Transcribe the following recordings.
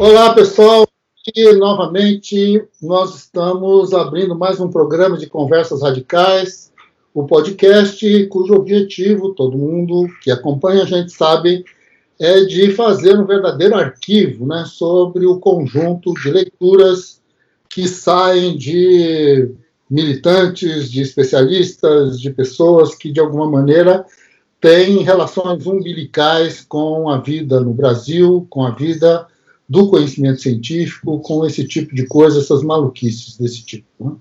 Olá, pessoal. E novamente nós estamos abrindo mais um programa de conversas radicais, o podcast cujo objetivo todo mundo que acompanha a gente sabe é de fazer um verdadeiro arquivo, né, sobre o conjunto de leituras que saem de militantes, de especialistas, de pessoas que de alguma maneira têm relações umbilicais com a vida no Brasil, com a vida do conhecimento científico com esse tipo de coisa, essas maluquices desse tipo. Né?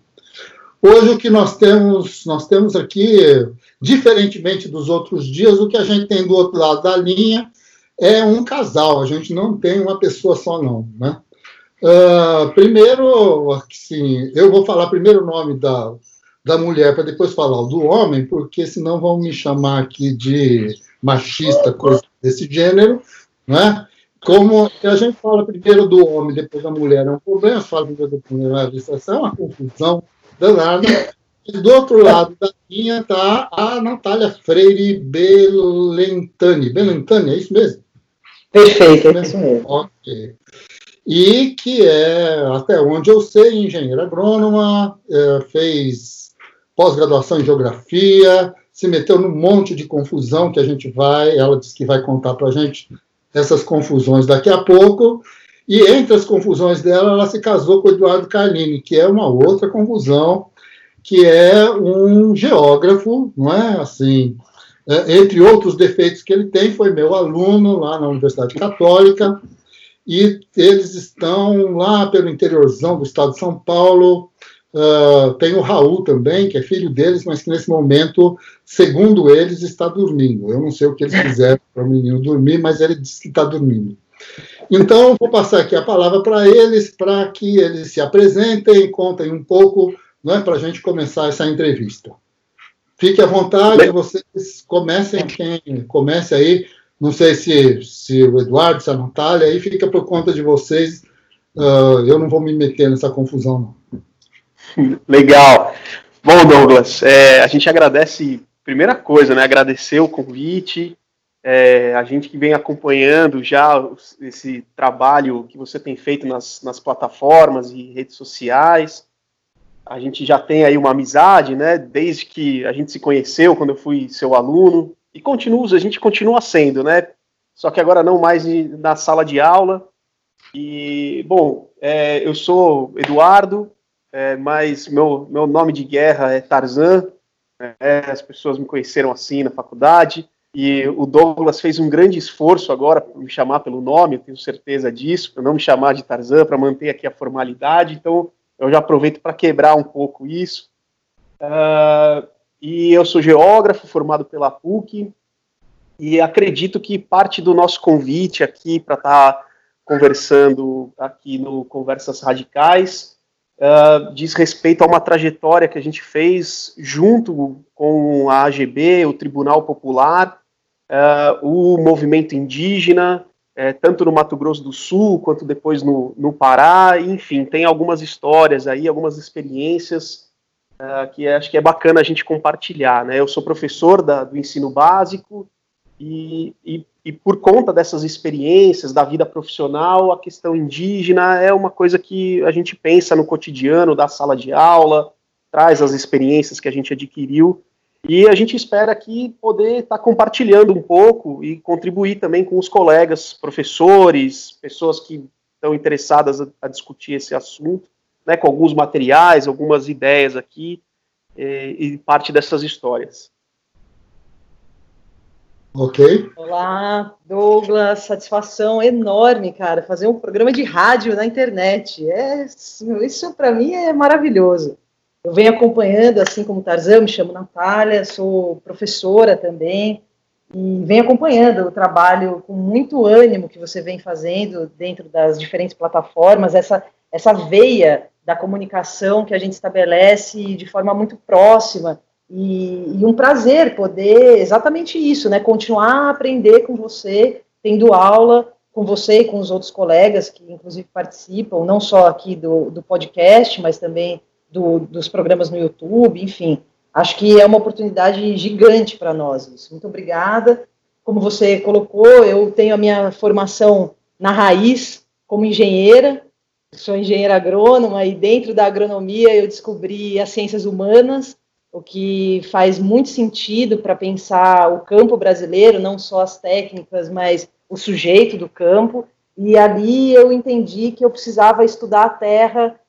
Hoje o que nós temos, nós temos aqui, diferentemente dos outros dias, o que a gente tem do outro lado da linha é um casal. A gente não tem uma pessoa só não, né? Uh, primeiro, assim, eu vou falar primeiro o nome da, da mulher para depois falar do homem, porque senão vão me chamar aqui de machista, coisa desse gênero, né? Como a gente fala primeiro do homem, depois da mulher, é um problema, fala primeiro da mulher, é uma confusão danada. E do outro lado da linha está a Natália Freire Belentani. Belentani, é isso mesmo? Perfeito, é isso mesmo. Ok. E que é, até onde eu sei, engenheira agrônoma, é, fez pós-graduação em geografia, se meteu num monte de confusão que a gente vai, ela disse que vai contar para a gente essas confusões daqui a pouco. E entre as confusões dela, ela se casou com o Eduardo Carlini, que é uma outra confusão, que é um geógrafo, não é? Assim, é, entre outros defeitos que ele tem, foi meu aluno lá na Universidade Católica, e eles estão lá pelo interiorzão do estado de São Paulo, Uh, tem o Raul também, que é filho deles, mas que nesse momento, segundo eles, está dormindo. Eu não sei o que eles fizeram para o menino dormir, mas ele disse que está dormindo. Então, vou passar aqui a palavra para eles, para que eles se apresentem, contem um pouco, né, para a gente começar essa entrevista. Fique à vontade, vocês comecem quem comece aí. Não sei se, se o Eduardo, se a Natália, aí fica por conta de vocês. Uh, eu não vou me meter nessa confusão, não. Legal. Bom, Douglas, é, a gente agradece, primeira coisa, né, agradecer o convite, é, a gente que vem acompanhando já esse trabalho que você tem feito nas, nas plataformas e redes sociais, a gente já tem aí uma amizade, né, desde que a gente se conheceu, quando eu fui seu aluno, e continua, a gente continua sendo, né, só que agora não mais na sala de aula, e, bom, é, eu sou Eduardo, é, mas meu, meu nome de guerra é Tarzan, é, as pessoas me conheceram assim na faculdade, e o Douglas fez um grande esforço agora para me chamar pelo nome, eu tenho certeza disso, para não me chamar de Tarzan, para manter aqui a formalidade, então eu já aproveito para quebrar um pouco isso. Uh, e eu sou geógrafo, formado pela PUC, e acredito que parte do nosso convite aqui para estar tá conversando aqui no Conversas Radicais uh, diz respeito a uma trajetória que a gente fez junto com a AGB, o Tribunal Popular, uh, o movimento indígena, uh, tanto no Mato Grosso do Sul quanto depois no, no Pará, enfim, tem algumas histórias aí, algumas experiências uh, que acho que é bacana a gente compartilhar. Né? Eu sou professor da, do ensino básico e, e e por conta dessas experiências da vida profissional, a questão indígena é uma coisa que a gente pensa no cotidiano da sala de aula, traz as experiências que a gente adquiriu e a gente espera aqui poder estar tá compartilhando um pouco e contribuir também com os colegas, professores, pessoas que estão interessadas a, a discutir esse assunto, né, com alguns materiais, algumas ideias aqui e, e parte dessas histórias. Ok. Olá, Douglas, satisfação enorme, cara, fazer um programa de rádio na internet. É, isso para mim é maravilhoso. Eu venho acompanhando, assim como Tarzan, me chamo Natália, sou professora também, e venho acompanhando o trabalho com muito ânimo que você vem fazendo dentro das diferentes plataformas, essa, essa veia da comunicação que a gente estabelece de forma muito próxima, e, e, um prazer poder exatamente isso, né? Continuar a aprender com você, tendo aula com você e com os outros colegas que, inclusive, participam, não só aqui do, do podcast, mas também do, dos programas no YouTube, enfim. Acho que é uma oportunidade gigante para nós isso. Muito obrigada. Como você colocou, eu tenho a minha formação na raiz, como engenheira, sou engenheira agrônoma e dentro da agronomia eu descobri as ciências humanas, o que faz muito sentido para pensar o campo brasileiro, não só as técnicas, mas o sujeito do campo. E ali eu entendi que eu precisava estudar a terra,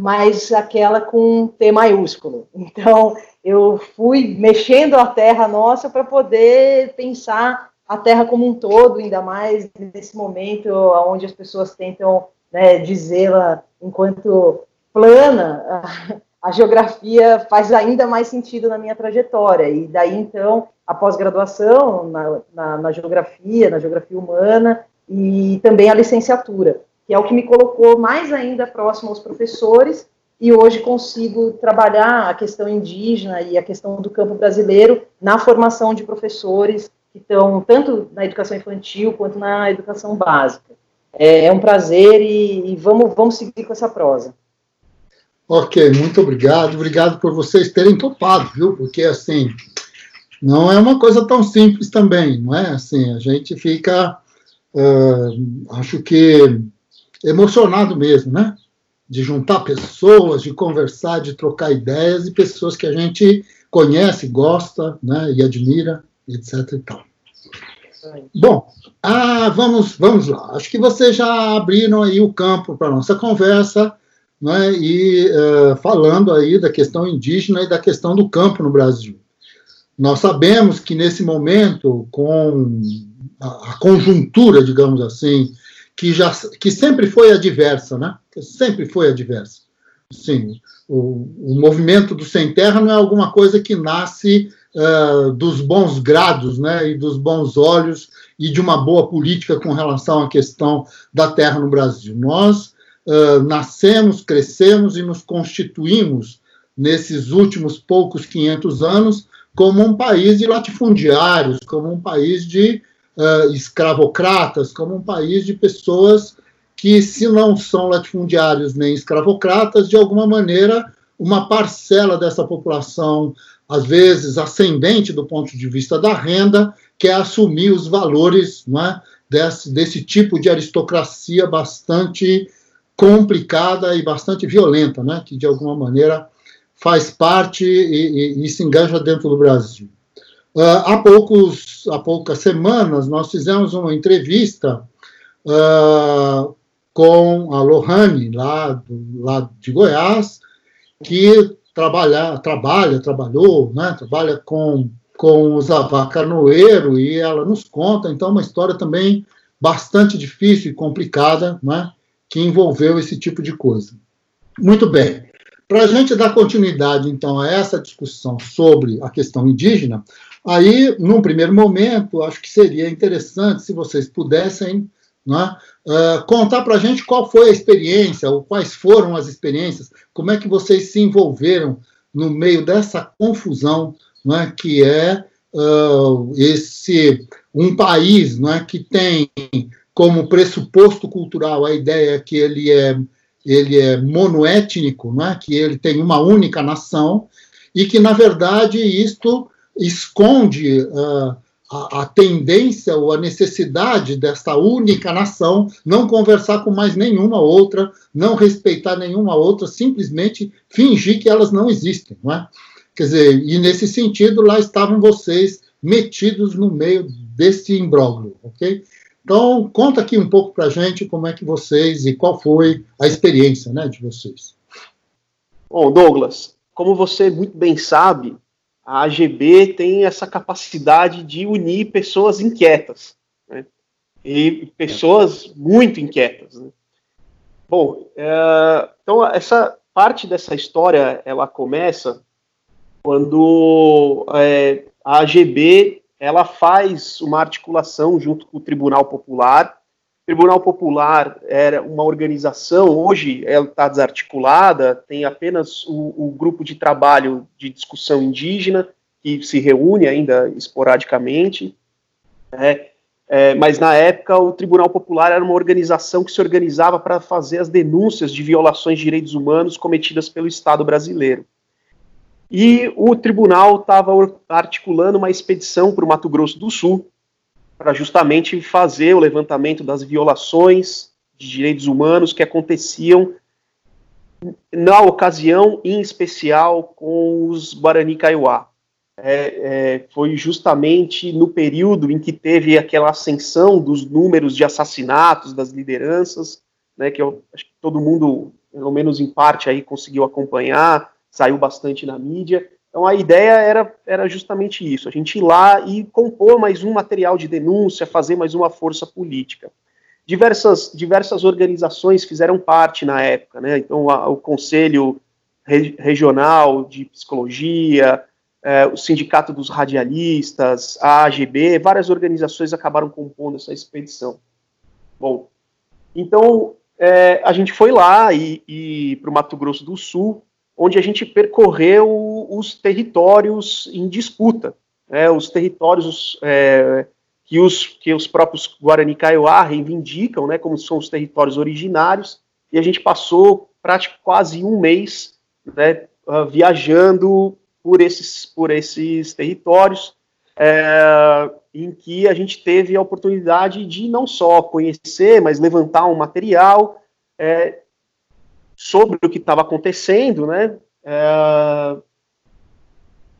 mas aquela com T maiúsculo. Então, eu fui mexendo a terra nossa para poder pensar a terra como um todo, ainda mais nesse momento onde as pessoas tentam né, dizê-la enquanto plana, a, geografia faz ainda mais sentido na minha trajetória. E daí, então, a pós-graduação na, na, na geografia, na geografia humana, e também a licenciatura, que é o que me colocou mais ainda próximo aos professores, e hoje consigo trabalhar a questão indígena e a questão do campo brasileiro na formação de professores que estão tanto na educação infantil quanto na educação básica. É, é um prazer e, e, vamos, vamos seguir com essa prosa. Ok, muito obrigado. Obrigado por vocês terem topado, viu? Porque, assim, não é uma coisa tão simples também, não é? Assim, a gente fica, uh, acho que, emocionado mesmo, né? De juntar pessoas, de conversar, de trocar ideias e pessoas que a gente conhece, gosta, né? E admira, etc e tal. Bom, ah, vamos, vamos lá. Acho que vocês já abriram aí o campo para nossa conversa, né, e uh, falando aí da questão indígena e da questão do campo no Brasil. Nós sabemos que nesse momento, com a, conjuntura, digamos assim, que já que sempre foi adversa, né? Que sempre foi adversa. Sim, o, o movimento do sem terra não é alguma coisa que nasce uh, dos bons grados, né? E dos bons olhos e de uma boa política com relação à questão da terra no Brasil. Nós uh, nascemos, crescemos e nos constituímos nesses últimos poucos 500 anos como um país de latifundiários, como um país de uh, escravocratas, como um país de pessoas que, se não são latifundiários nem escravocratas, de alguma maneira, uma parcela dessa população, às vezes ascendente do ponto de vista da renda, quer assumir os valores é, desse, desse tipo de aristocracia bastante complicada e bastante violenta, né, que de alguma maneira faz parte e, e, e se enganja dentro do Brasil. Uh, há, poucos, há poucas semanas, nós fizemos uma entrevista uh, com a Lohane, lá, do, lá de Goiás, que trabalha, trabalha trabalhou, né, trabalha com com o Zavá Carnoeiro, e ela nos conta, então, uma história também bastante difícil e complicada, né, que envolveu esse tipo de coisa. Muito bem. Para a gente dar continuidade, então, a essa discussão sobre a questão indígena, aí, num primeiro momento, acho que seria interessante se vocês pudessem né, uh, contar para a gente qual foi a experiência, ou quais foram as experiências, como é que vocês se envolveram no meio dessa confusão é, que é uh, esse um país é, que tem como pressuposto cultural a ideia que ele é ele é monoétnico, é, que ele tem uma única nação e que na verdade isto esconde uh, a, a, tendência ou a necessidade desta única nação não conversar com mais nenhuma outra, não respeitar nenhuma outra, simplesmente fingir que elas não existem, não é? Quer dizer, e nesse sentido, lá estavam vocês metidos no meio desse imbróglio, ok? Então, conta aqui um pouco para a gente como é que vocês e qual foi a experiência né, de vocês. Bom, Douglas, como você muito bem sabe, a AGB tem essa capacidade de unir pessoas inquietas, né? E pessoas muito inquietas. Né? Bom, é, então essa parte dessa história ela começa quando é, a AGB ela faz uma articulação junto com o Tribunal Popular. O Tribunal Popular era uma organização, hoje ela está desarticulada, tem apenas o, o, grupo de trabalho de discussão indígena, que se reúne ainda esporadicamente. É, é, mas na época o Tribunal Popular era uma organização que se organizava para fazer as denúncias de violações de direitos humanos cometidas pelo Estado brasileiro. E o tribunal estava articulando uma expedição para o Mato Grosso do Sul para justamente fazer o levantamento das violações de direitos humanos que aconteciam na ocasião, em especial, com os Guarani Kaiowá. É, é, foi justamente no período em que teve aquela ascensão dos números de assassinatos das lideranças, né, que eu acho que todo mundo, pelo menos em parte, aí conseguiu acompanhar, saiu bastante na mídia. Então a ideia era, era justamente isso, a gente ir lá e compor mais um material de denúncia, fazer mais uma força política. Diversas, diversas organizações fizeram parte na época, né? Então a, o Conselho Re, Regional de Psicologia, é, o Sindicato dos Radialistas, a AGB, várias organizações acabaram compondo essa expedição. Bom, então é, a gente foi lá e, e para o Mato Grosso do Sul, onde a gente percorreu os territórios em disputa, né, os territórios é, que, os, que os próprios Guarani Kaiowá reivindicam, né, como são os territórios originários, e a gente passou praticamente quase um mês né, uh, viajando por esses, por esses territórios, é, em que a gente teve a oportunidade de não só conhecer, mas levantar um material é, sobre o que estava acontecendo, né? É,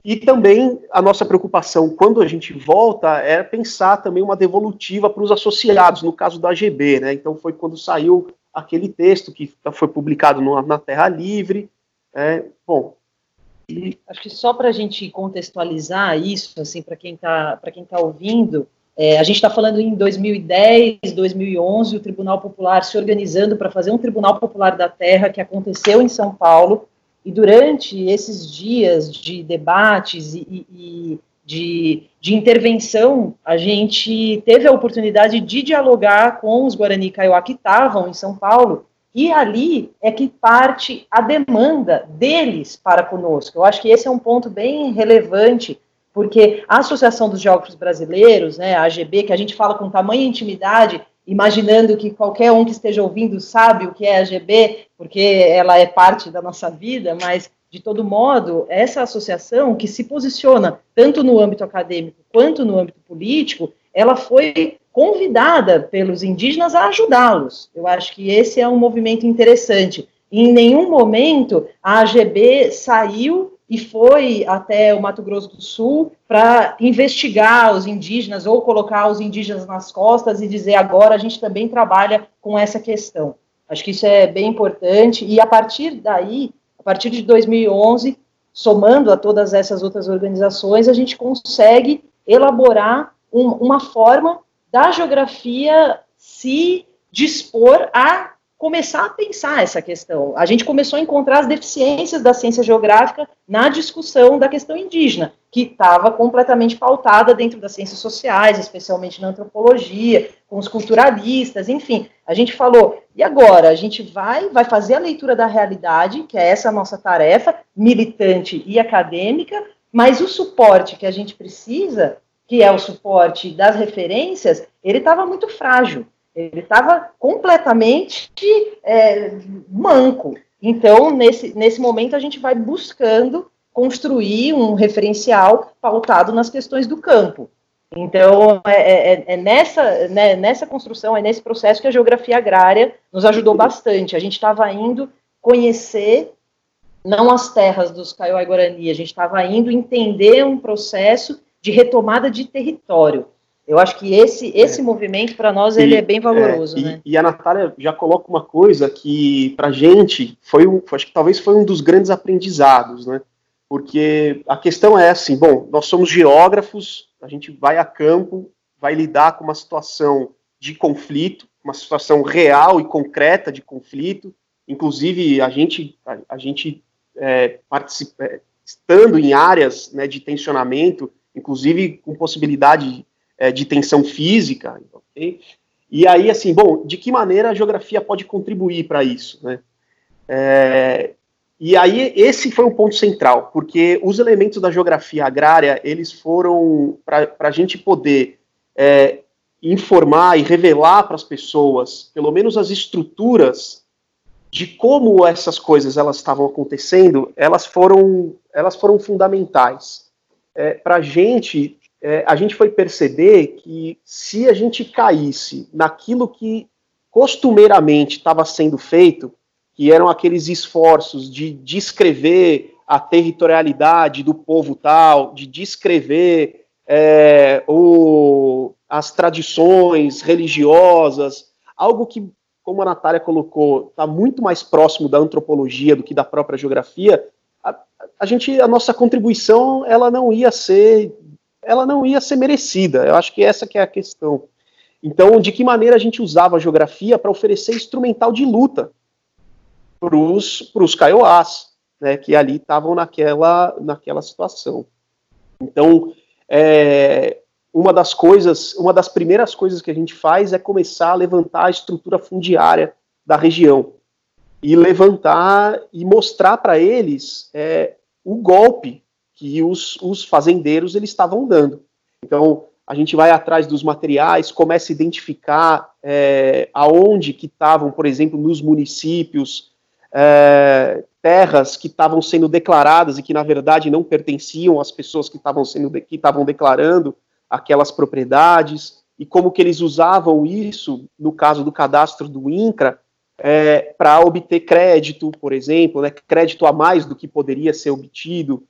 e também a nossa preocupação, quando a gente volta, é pensar também uma devolutiva para os associados, no caso da AGB, né? Então foi quando saiu aquele texto que foi publicado no, na Terra Livre. É, bom, e... Acho que só para a gente contextualizar isso, assim, para quem está tá ouvindo, é, a gente está falando em 2010, 2011, o Tribunal Popular se organizando para fazer um Tribunal Popular da Terra que aconteceu em São Paulo. E durante esses dias de debates e, e de, de, intervenção, a gente teve a oportunidade de dialogar com os Guarani Kaiowá que estavam em São Paulo e ali é que parte a demanda deles para conosco. Eu acho que esse é um ponto bem relevante, porque a Associação dos Geógrafos Brasileiros, né, a AGB, que a gente fala com tamanha intimidade, imaginando que qualquer um que esteja ouvindo sabe o que é a AGB, porque ela é parte da nossa vida, mas de todo modo, essa associação que se posiciona tanto no âmbito acadêmico quanto no âmbito político, ela foi convidada pelos indígenas a ajudá-los. Eu acho que esse é um movimento interessante. Em nenhum momento a AGB saiu e foi até o Mato Grosso do Sul para investigar os indígenas ou colocar os indígenas nas costas e dizer agora a gente também trabalha com essa questão. Acho que isso é bem importante e a partir daí, a partir de 2011, somando a todas essas outras organizações, a gente consegue elaborar um, uma forma da geografia se dispor a começar a pensar essa questão. A gente começou a encontrar as deficiências da ciência geográfica na discussão da questão indígena, que estava completamente pautada dentro das ciências sociais, especialmente na antropologia, com os culturalistas, enfim. A gente falou, e agora? A gente vai, vai fazer a leitura da realidade, que é essa nossa tarefa, militante e acadêmica, mas o suporte que a gente precisa que é o suporte das referências, ele estava muito frágil, ele estava completamente é, manco. Então, nesse, nesse momento, a gente vai buscando construir um referencial pautado nas questões do campo. Então, é, é, é nessa, né, nessa construção, é nesse processo que a geografia agrária nos ajudou bastante. A gente estava indo conhecer não as terras dos Kaiowá e Guarani, a gente estava indo entender um processo de retomada de território. Eu acho que esse, esse é. movimento, para nós, ele é bem valoroso. É, né? e, a Natália já coloca uma coisa que, para a gente, foi um, acho que talvez foi um dos grandes aprendizados, né? Porque a questão é assim: bom, nós somos geógrafos, a gente vai a campo, vai lidar com uma situação de conflito, uma situação real e concreta de conflito. Inclusive, a gente, a, a gente é, participa, é, estando em áreas né, de tensionamento, inclusive com possibilidade é, de tensão física. Okay? E aí, assim, bom, de que maneira a geografia pode contribuir para isso? Né? É, e aí, esse foi um ponto central, porque os elementos da geografia agrária, eles foram para a gente poder é, informar e revelar para as pessoas, pelo menos as estruturas de como essas coisas elas estavam acontecendo, elas foram, elas foram fundamentais é, para a gente, é, a gente foi perceber que se a gente caísse naquilo que costumeiramente estava sendo feito, que eram aqueles esforços de descrever a territorialidade do povo tal, de descrever é, o, as tradições religiosas, algo que, como a Natália colocou, está muito mais próximo da antropologia do que da própria geografia, a, a, gente, a nossa contribuição, ela não ia ser, ela não ia ser merecida. Eu acho que essa que é a questão. Então, de que maneira a gente usava a geografia para oferecer instrumental de luta para os Kaiowás, né, que ali estavam naquela, naquela situação. Então, é, uma das coisas, uma das primeiras coisas que a gente faz é começar a levantar a estrutura fundiária da região e levantar e mostrar para eles é, o golpe que os, os fazendeiros eles estavam dando. Então, a gente vai atrás dos materiais, começa a identificar é, aonde que estavam, por exemplo, nos municípios, é, terras que estavam sendo declaradas e que na verdade não pertenciam às pessoas que estavam sendo que estavam declarando aquelas propriedades e como que eles usavam isso no caso do cadastro do INCRA é, para obter crédito, por exemplo, né, crédito a mais do que poderia ser obtido.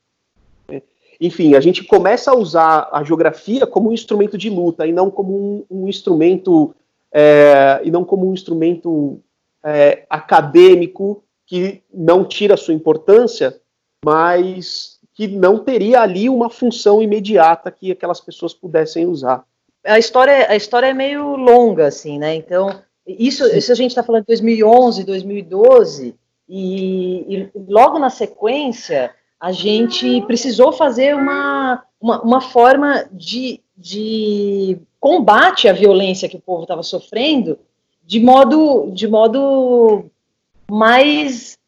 Enfim, a gente começa a usar a geografia como um instrumento de luta e não como um, um instrumento é, e não como um instrumento é, acadêmico que não tira sua importância, mas que não teria ali uma função imediata que aquelas pessoas pudessem usar. A história, a história é meio longa, assim, né? Então, isso, isso a gente está falando de 2011, 2012, e, e, logo na sequência a gente precisou fazer uma, uma, uma forma de, de combate à violência que o povo estava sofrendo de modo, de modo mais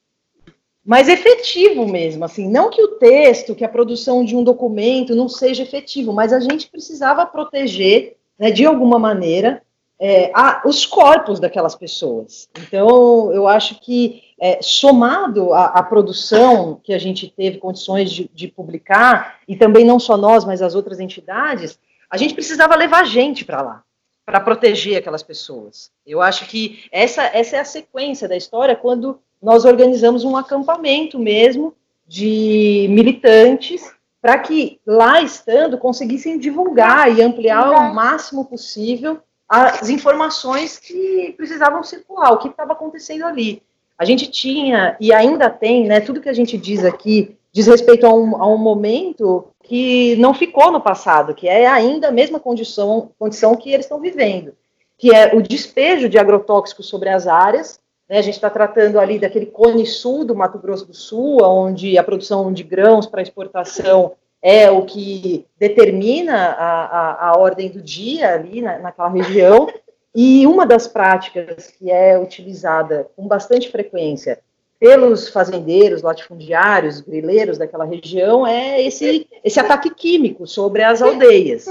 mais efetivo mesmo, assim, não que o texto, que a produção de um documento não seja efetivo, mas a gente precisava proteger, né, de alguma maneira, é, a, os corpos daquelas pessoas. Então, eu acho que, é, somado à, produção que a gente teve condições de, de, publicar, e também não só nós, mas as outras entidades, a gente precisava levar gente para lá para proteger aquelas pessoas. Eu acho que essa, essa é a sequência da história quando nós organizamos um acampamento mesmo de militantes para que lá estando conseguissem divulgar e ampliar o máximo possível as informações que precisavam circular, o que estava acontecendo ali. A gente tinha e ainda tem, né, tudo que a gente diz aqui diz respeito a um, a um momento que não ficou no passado, que é ainda a mesma condição, condição que eles estão vivendo, que é o despejo de agrotóxicos sobre as áreas. Né, a gente está tratando ali daquele cone sul do Mato Grosso do Sul, onde a produção de grãos para exportação é o que determina a, a, a ordem do dia ali na, naquela região. E uma das práticas que é utilizada com bastante frequência pelos fazendeiros, latifundiários, grileiros daquela região é esse, esse ataque químico sobre as aldeias.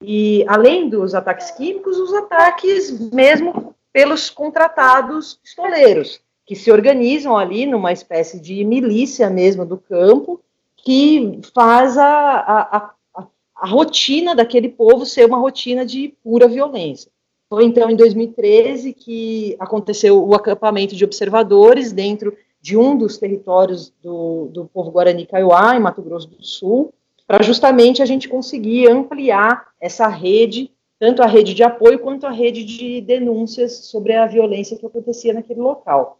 E, além dos ataques químicos, os ataques mesmo pelos contratados pistoleiros, que se organizam ali numa espécie de milícia mesmo do campo, que faz a, a, a, a rotina daquele povo ser uma rotina de pura violência. Foi então em 2013 que aconteceu o acampamento de observadores dentro de um dos territórios do, do povo Guarani Kaiowá, em Mato Grosso do Sul, para justamente a gente conseguir ampliar essa rede, tanto a rede de apoio quanto a rede de denúncias sobre a violência que acontecia naquele local.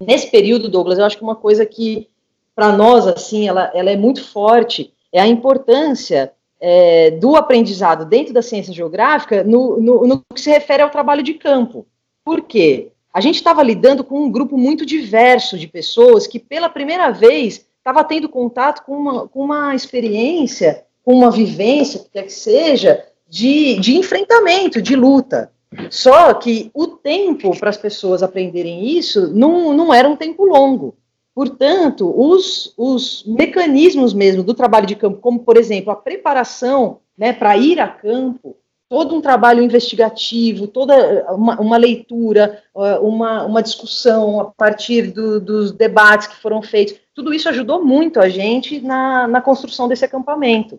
Nesse período, Douglas, eu acho que uma coisa que, para nós, assim, ela, ela é muito forte, é a importância é, do aprendizado dentro da ciência geográfica no, no, no, que se refere ao trabalho de campo. Por quê? A gente estava lidando com um grupo muito diverso de pessoas que, pela primeira vez, estava tendo contato com uma, com uma experiência, com uma vivência, que quer que seja, de, de enfrentamento, de luta. Só que o tempo para as pessoas aprenderem isso não, não era um tempo longo. Portanto, os, os mecanismos mesmo do trabalho de campo, como, por exemplo, a preparação né, para ir a campo, todo um trabalho investigativo, toda uma, uma leitura, uma, uma, discussão a partir do, dos debates que foram feitos, tudo isso ajudou muito a gente na, na construção desse acampamento,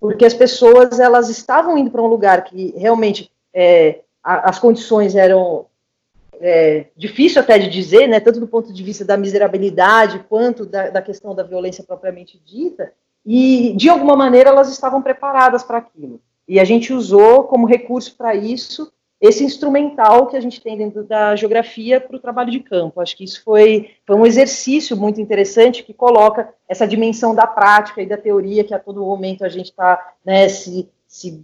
porque as pessoas elas estavam indo para um lugar que realmente é, a, as condições eram é, difícil até de dizer, né, tanto do ponto de vista da miserabilidade quanto da, da questão da violência propriamente dita, e de alguma maneira elas estavam preparadas para aquilo. E a gente usou como recurso para isso esse instrumental que a gente tem dentro da geografia para o trabalho de campo. Acho que isso foi, foi um exercício muito interessante que coloca essa dimensão da prática e da teoria que a todo momento a gente está né, se, se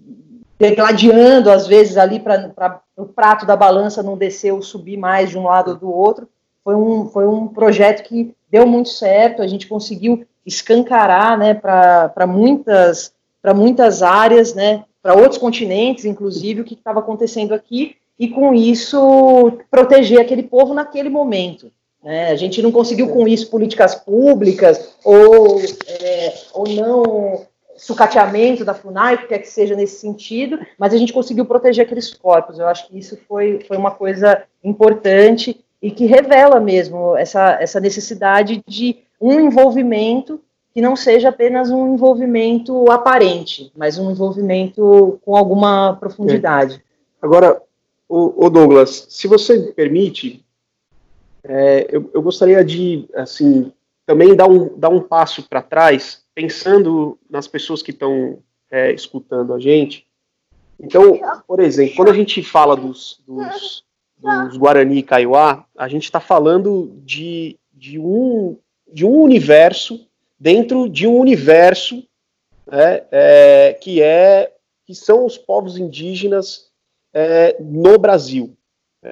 degladiando, às vezes, ali para o prato da balança não descer ou subir mais de um lado ou do outro. Foi um, foi um projeto que deu muito certo, a gente conseguiu escancarar né, para muitas, muitas áreas, né, para outros continentes, inclusive, o que estava acontecendo aqui, e com isso proteger aquele povo naquele momento. Né? A gente não conseguiu com isso políticas públicas ou, é, ou não sucateamento da FUNAI, o que quer que seja nesse sentido, mas a gente conseguiu proteger aqueles corpos. Eu acho que isso foi, foi uma coisa importante e que revela mesmo essa, essa necessidade de um envolvimento que não seja apenas um envolvimento aparente, mas um envolvimento com alguma profundidade. É. Agora, o, Douglas, se você me permite, é, eu, eu, gostaria de, assim, também dar um, dar um passo para trás, pensando nas pessoas que estão é, escutando a gente. Então, por exemplo, quando a gente fala dos, dos, dos Guarani e Kaiowá, a gente está falando de, de, um, de um universo dentro de um universo né, é, que é que são os povos indígenas é, no Brasil. Né.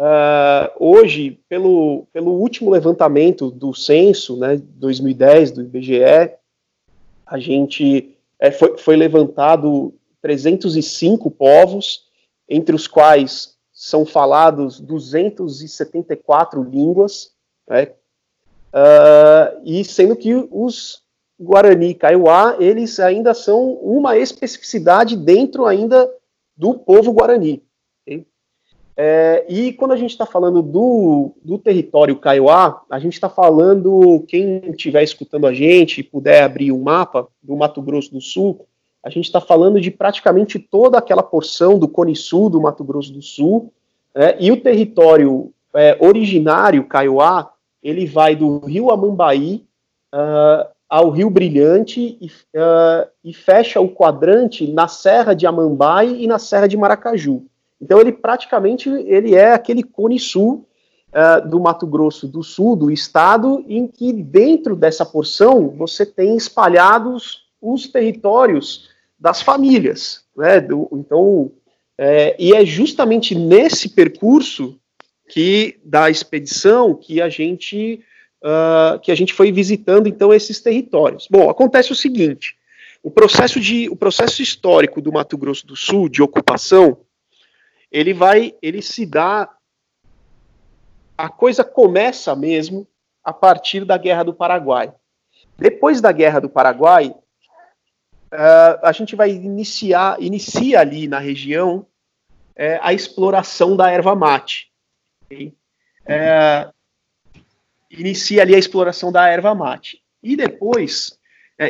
Uh, hoje, pelo, pelo último levantamento do censo, né, 2010 do IBGE, a gente é, foi, foi levantado 305 povos, entre os quais são falados 274 línguas, né, Uh, e sendo que os Guarani e Kaiowá, eles ainda são uma especificidade dentro ainda do povo Guarani. É, e quando a gente está falando do, do território Kaiowá, a gente está falando, quem estiver escutando a gente e puder abrir o um mapa do Mato Grosso do Sul, a gente está falando de praticamente toda aquela porção do Cone Sul do Mato Grosso do Sul, né, e o território é, originário Kaiowá, ele vai do rio Amambaí uh, ao rio Brilhante e, uh, e, fecha o quadrante na Serra de Amambai e na Serra de Maracaju. Então ele praticamente ele é aquele cone sul uh, do Mato Grosso do Sul, do estado, em que dentro dessa porção você tem espalhados os territórios das famílias. Né? Do, então, é, e é justamente nesse percurso que da expedição que a gente uh, que a gente foi visitando então esses territórios. Bom, acontece o seguinte: o processo de o processo histórico do Mato Grosso do Sul de ocupação ele vai ele se dá a coisa começa mesmo a partir da Guerra do Paraguai. Depois da Guerra do Paraguai, uh, a gente vai iniciar inicia ali na região é, a exploração da erva mate. É, inicia ali a exploração da erva mate. E depois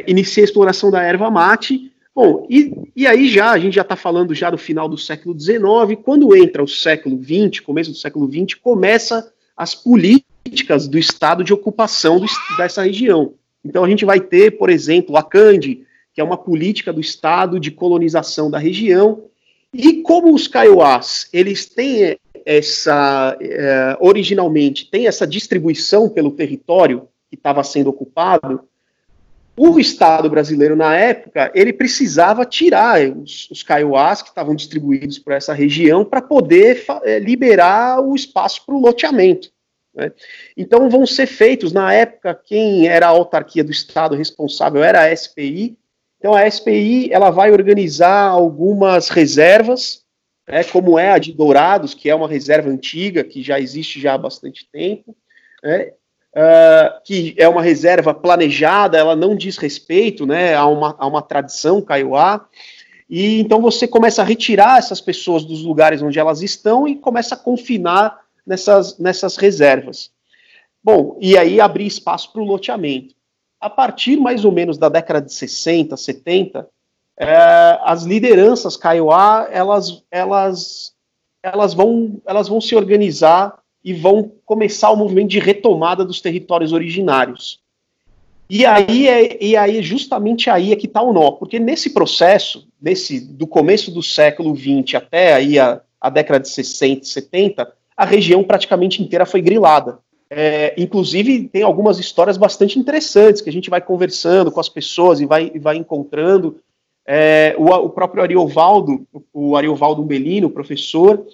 inicia a exploração da erva mate. Bom, e, e aí já, a gente já está falando já do final do século XIX, quando entra o século XX, começo do século XX, começa as políticas do estado de ocupação do, dessa região. Então a gente vai ter, por exemplo, a CANDE, que é uma política do estado de colonização da região, e como os kaiowás, eles têm essa, é, originalmente, tem essa distribuição pelo território que estava sendo ocupado, o Estado brasileiro, na época, ele precisava tirar os, os kaiowás que estavam distribuídos por essa região para poder é, liberar o espaço para o loteamento. Né? Então, vão ser feitos, na época, quem era a autarquia do Estado responsável era a SPI, então a SPI ela vai organizar algumas reservas, né, como é a de Dourados, que é uma reserva antiga, que já existe já há bastante tempo, né, uh, que é uma reserva planejada, ela não diz respeito né, a, uma, a uma tradição kaiowá, e então você começa a retirar essas pessoas dos lugares onde elas estão e começa a confinar nessas, nessas reservas. Bom, e aí abrir espaço para o loteamento a partir mais ou menos da década de 60, 70, é, as lideranças Kaiowá, elas, elas elas vão, elas vão se organizar e vão começar o movimento de retomada dos territórios originários. E aí é, e aí justamente aí é que está o nó, porque nesse processo, nesse do começo do século XX até aí a, a década de 60, 70, a região praticamente inteira foi grilada. É, inclusive, tem algumas histórias bastante interessantes que a gente vai conversando com as pessoas e vai, e vai encontrando. É, o, o, próprio Ariovaldo, o Ariovaldo Melino, professor,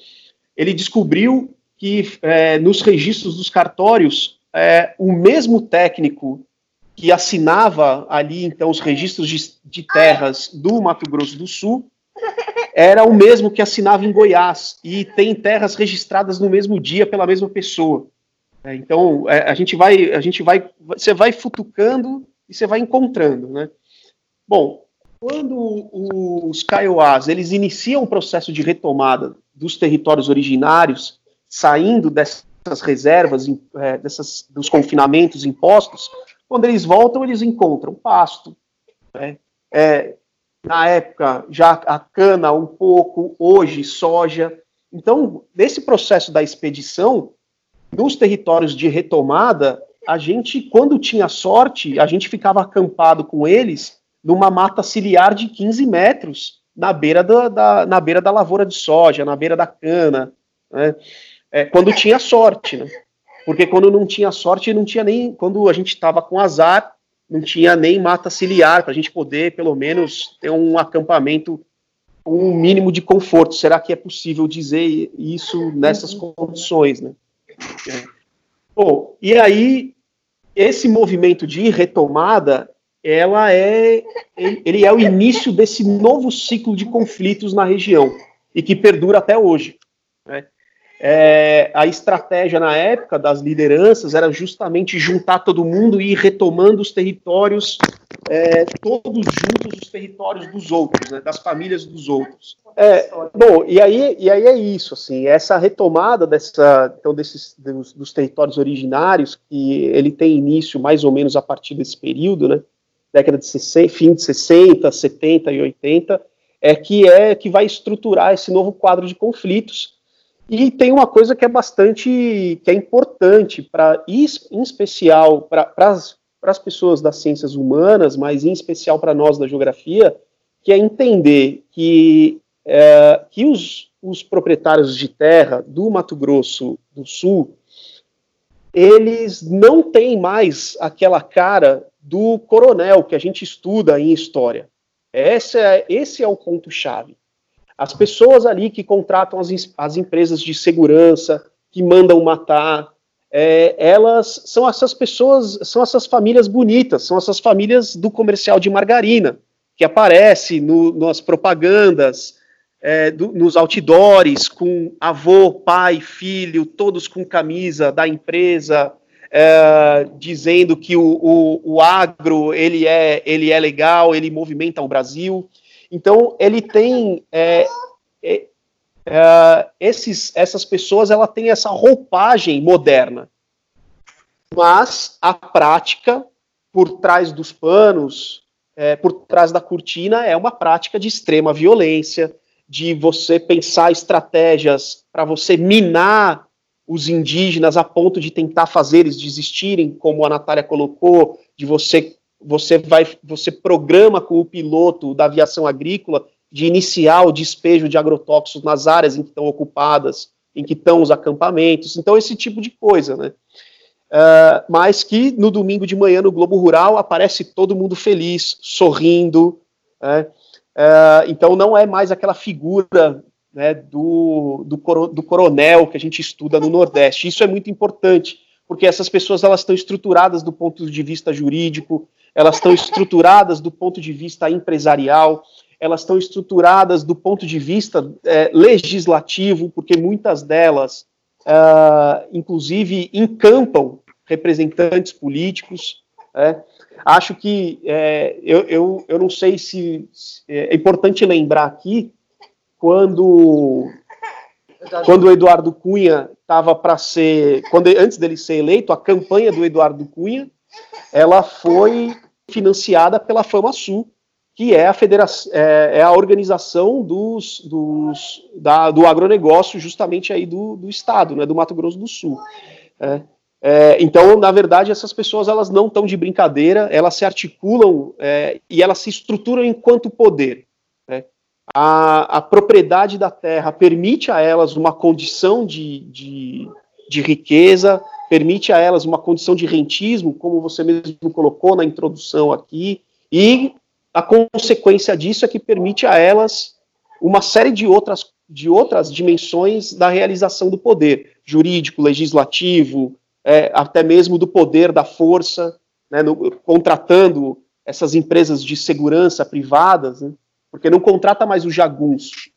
ele descobriu que é, nos registros dos cartórios, é, o mesmo técnico que assinava ali, então, os registros de, de terras do Mato Grosso do Sul, era o mesmo que assinava em Goiás, e tem terras registradas no mesmo dia pela mesma pessoa. É, então, é, a gente vai, a gente vai, você vai futucando e você vai encontrando, né? Bom, quando os Kaiowás, eles iniciam o processo de retomada dos territórios originários, saindo dessas reservas, é, dessas, dos confinamentos impostos, quando eles voltam, eles encontram pasto, né? é, na época já a cana um pouco, hoje soja. Então, nesse processo da expedição, nos territórios de retomada, a gente, quando tinha sorte, a gente ficava acampado com eles numa mata ciliar de 15 metros na beira da, da na beira da lavoura de soja, na beira da cana, né? É, quando tinha sorte, né? Porque quando não tinha sorte, não tinha nem. Quando a gente estava com azar, não tinha nem mata ciliar para a gente poder, pelo menos, ter um acampamento com um mínimo de conforto. Será que é possível dizer isso nessas condições, né? Bom, e aí esse movimento de retomada, ela é, ele é o início desse novo ciclo de conflitos na região e que perdura até hoje. Né? É, a estratégia na época das lideranças era justamente juntar todo mundo e ir retomando os territórios, é, todos juntos, os territórios dos outros, né, das famílias dos outros. É, bom, e aí, e aí é isso, assim, essa retomada dessa, então, desses, dos, dos, territórios originários, que ele tem início mais ou menos a partir desse período, né, década de 60, fim de 60, 70 e 80, é que é que vai estruturar esse novo quadro de conflitos, e tem uma coisa que é bastante, que é importante para, em especial para as pessoas das ciências humanas, mas em especial para nós da geografia, que é entender que, é, que os, os proprietários de terra do Mato Grosso do Sul, eles não têm mais aquela cara do coronel que a gente estuda em história. É, esse é o ponto-chave. As pessoas ali que contratam as, as empresas de segurança, que mandam matar, é, elas são essas pessoas, são essas famílias bonitas, são essas famílias do comercial de margarina, que aparece no, nas propagandas, é, do, nos outdoors, com avô, pai, filho, todos com camisa da empresa, é, dizendo que o, o, o, agro ele é, ele é legal, ele movimenta o Brasil. Então, ele tem. É, é, é, esses, essas pessoas ela tem essa roupagem moderna. Mas a prática, por trás dos panos, é, por trás da cortina, é uma prática de extrema violência, de você pensar estratégias para você minar os indígenas a ponto de tentar fazer eles desistirem, como a Natália colocou, de você você vai, você programa com o piloto da aviação agrícola de iniciar o despejo de agrotóxicos nas áreas em que estão ocupadas, em que estão os acampamentos, então esse tipo de coisa, né? Uh, mas que no domingo de manhã no Globo Rural aparece todo mundo feliz, sorrindo, né? uh, então não é mais aquela figura né, do, do, coro, do coronel que a gente estuda no Nordeste. Isso é muito importante, porque essas pessoas elas estão estruturadas do ponto de vista jurídico, elas estão estruturadas do ponto de vista empresarial, elas estão estruturadas do ponto de vista é, legislativo, porque muitas delas, uh, inclusive, encampam representantes políticos. É. Acho que é, eu, eu, eu não sei se, se é importante lembrar aqui quando quando o Eduardo Cunha estava para ser, quando antes dele ser eleito, a campanha do Eduardo Cunha, ela foi financiada pela Fama Sul, que é a, federação, é, é a organização dos, dos, da, do agronegócio justamente aí do, do estado, né, do Mato Grosso do Sul. É, é, então, na verdade, essas pessoas elas não estão de brincadeira, elas se articulam é, e elas se estruturam enquanto poder. Né? A, a, propriedade da terra permite a elas uma condição de, de, de riqueza, permite a elas uma condição de rentismo, como você mesmo colocou na introdução aqui, e a consequência disso é que permite a elas uma série de outras, de outras dimensões da realização do poder jurídico, legislativo, é, até mesmo do poder da força, né, no, contratando essas empresas de segurança privadas, né, porque não contrata mais o jagunço,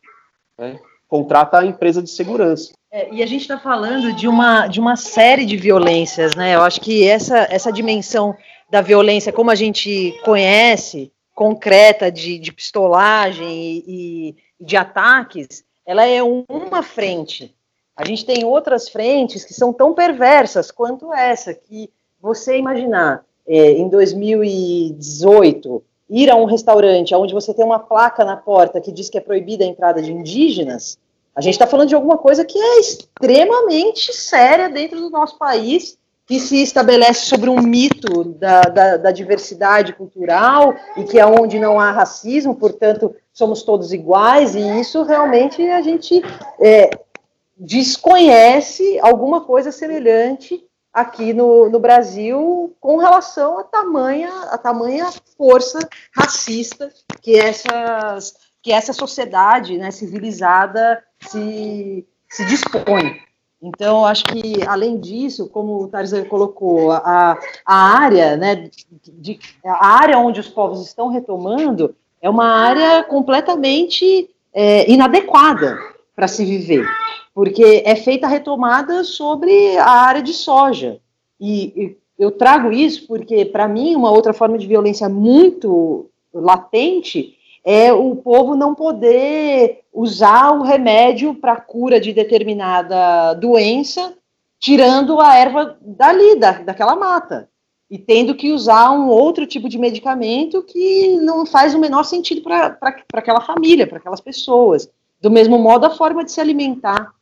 né, contrata a empresa de segurança. É, e a gente está falando de uma, de uma série de violências, né? Eu acho que essa, essa dimensão da violência, como a gente conhece, concreta de, de pistolagem e, e, de ataques, ela é uma frente. A gente tem outras frentes que são tão perversas quanto essa, que você imaginar, é, em 2018, ir a um restaurante onde você tem uma placa na porta que diz que é proibida a entrada de indígenas, a gente está falando de alguma coisa que é extremamente séria dentro do nosso país que se estabelece sobre um mito da, da, da, diversidade cultural e que é onde não há racismo, portanto, somos todos iguais, e isso realmente a gente é, desconhece alguma coisa semelhante aqui no, no Brasil com relação a tamanha, a tamanha força racista que, essas, que essa sociedade né, civilizada se, se dispõe. Então, acho que, além disso, como o Tarzan colocou, a, a área, né, de, a área onde os povos estão retomando é uma área completamente é, inadequada para se viver, porque é feita a retomada sobre a área de soja. E, e eu trago isso porque, para mim, uma outra forma de violência muito latente é o povo não poder usar o remédio para cura de determinada doença, tirando a erva dali, da, daquela mata, e tendo que usar um outro tipo de medicamento que não faz o menor sentido para aquela família, para aquelas pessoas. Do mesmo modo, a forma de se alimentar.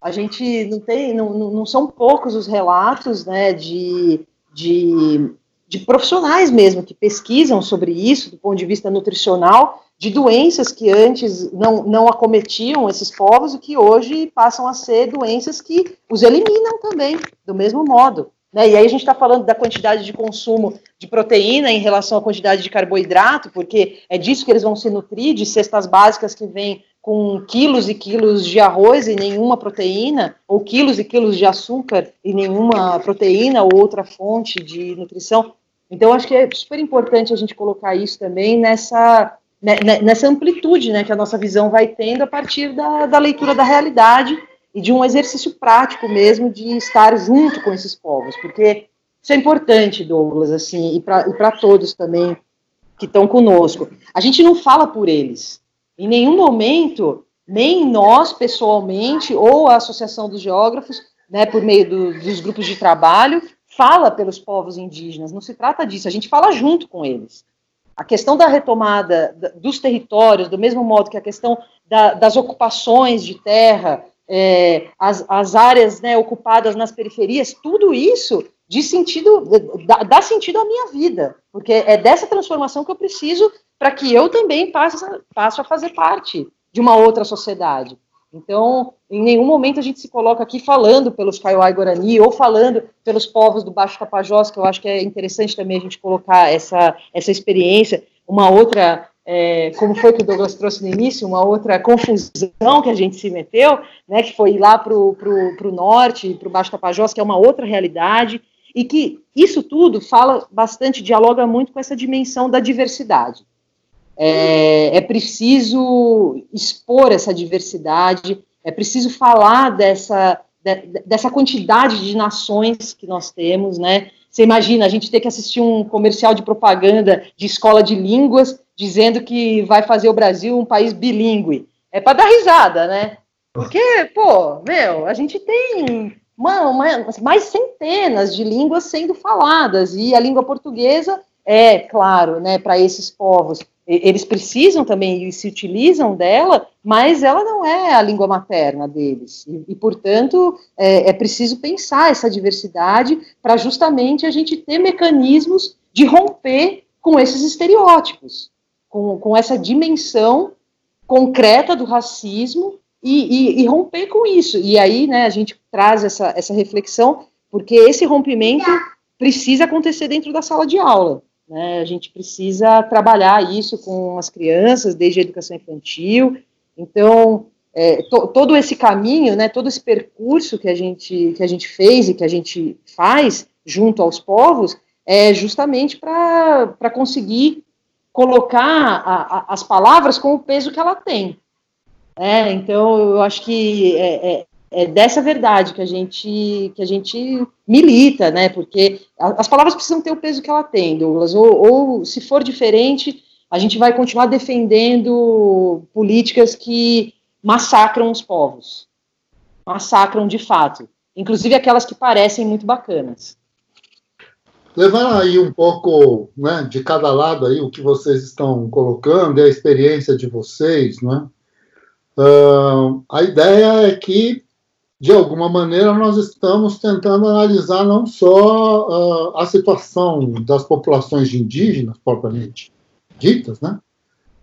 A gente não tem, não, não são poucos os relatos né, de, de de profissionais mesmo que pesquisam sobre isso do ponto de vista nutricional, de doenças que antes não, não acometiam esses povos e que hoje passam a ser doenças que os eliminam também, do mesmo modo. Né? E aí a gente está falando da quantidade de consumo de proteína em relação à quantidade de carboidrato, porque é disso que eles vão se nutrir, de cestas básicas que vêm com quilos e quilos de arroz e nenhuma proteína, ou quilos e quilos de açúcar e nenhuma proteína ou outra fonte de nutrição. Então, acho que é super importante a gente colocar isso também nessa, né, né, nessa amplitude né, que a nossa visão vai tendo a partir da, da leitura da realidade e de um exercício prático mesmo de estar junto com esses povos, porque isso é importante, Douglas, assim, e para todos também que estão conosco. A gente não fala por eles. Em nenhum momento, nem nós pessoalmente, ou a Associação dos Geógrafos, né, por meio do, dos grupos de trabalho, fala pelos povos indígenas, não se trata disso, a gente fala junto com eles. A questão da retomada dos territórios, do mesmo modo que a questão da, das ocupações de terra, é, as, as, áreas né, ocupadas nas periferias, tudo isso de sentido, dá, dá, sentido à minha vida, porque é dessa transformação que eu preciso para que eu também passe, passe a fazer parte de uma outra sociedade. Então, em nenhum momento a gente se coloca aqui falando pelos Kaiowá e Guarani ou falando pelos povos do Baixo Tapajós, que eu acho que é interessante também a gente colocar essa, essa experiência. Uma outra, é, como foi que o Douglas trouxe no início, uma outra confusão que a gente se meteu, né, que foi ir lá para o norte, para o Baixo Tapajós, que é uma outra realidade, e que isso tudo fala bastante, dialoga muito com essa dimensão da diversidade. É, é preciso expor essa diversidade, é preciso falar dessa, de, dessa quantidade de nações que nós temos, né? Você imagina a gente ter que assistir um comercial de propaganda de escola de línguas dizendo que vai fazer o Brasil um país bilíngue. É para dar risada, né? Porque, pô, meu, a gente tem uma, uma, mais centenas de línguas sendo faladas e a língua portuguesa é, claro, né, para esses povos eles precisam também e se utilizam dela, mas ela não é a língua materna deles. E, e portanto, é, é, preciso pensar essa diversidade para justamente a gente ter mecanismos de romper com esses estereótipos, com, com essa dimensão concreta do racismo e, e, e, romper com isso. E aí, né, a gente traz essa, essa reflexão, porque esse rompimento precisa acontecer dentro da sala de aula. Né? A gente precisa trabalhar isso com as crianças, desde a educação infantil. Então, é, to, todo esse caminho, né, todo esse percurso que a, gente, que a gente fez e que a gente faz junto aos povos, é justamente para conseguir colocar a, a, as palavras com o peso que ela tem. É, então, eu acho que é, é, dessa verdade que a gente que a gente milita, né? Porque as palavras precisam ter o peso que ela tem, Douglas. Ou, ou se for diferente, a gente vai continuar defendendo políticas que massacram os povos, massacram de fato, inclusive aquelas que parecem muito bacanas. Levando aí um pouco né, de cada lado aí o que vocês estão colocando e a experiência de vocês, né? Uh, a ideia é que de alguma maneira, nós estamos tentando analisar não só uh, a situação das populações indígenas, propriamente ditas, né?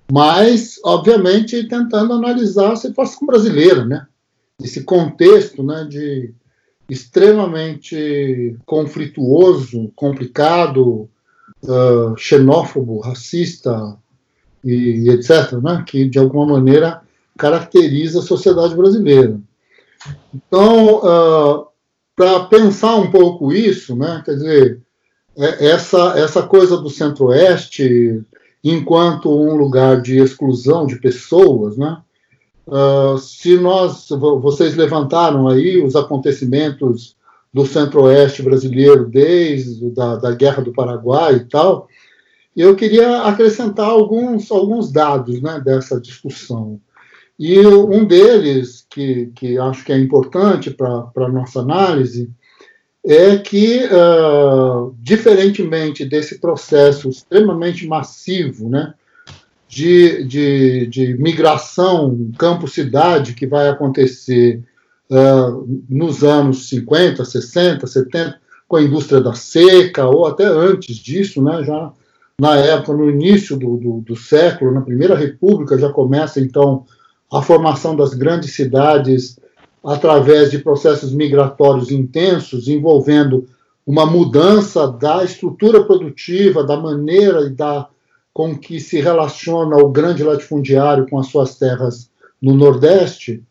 mas, obviamente, tentando analisar a situação brasileira, né? esse contexto né, de extremamente conflituoso, complicado, uh, xenófobo, racista e, e etc., né? que, de alguma maneira, caracteriza a sociedade brasileira. Então, uh, para pensar um pouco isso, né, quer dizer, é, essa, essa coisa do Centro-Oeste, enquanto um lugar de exclusão de pessoas, né, uh, se nós, vocês levantaram aí os acontecimentos do Centro-Oeste brasileiro desde da, da Guerra do Paraguai e tal, eu queria acrescentar alguns, alguns dados né, dessa discussão. E um deles, que, que acho que é importante para a nossa análise, é que, uh, diferentemente desse processo extremamente massivo né, de, de, de migração campo-cidade que vai acontecer uh, nos anos 50, 60, 70, com a indústria da seca, ou até antes disso, né, já na época, no início do, do, do século, na Primeira República, já começa então a formação das grandes cidades através de processos migratórios intensos, envolvendo uma mudança da estrutura produtiva, da maneira e da com que se relaciona o grande latifundiário com as suas terras no Nordeste,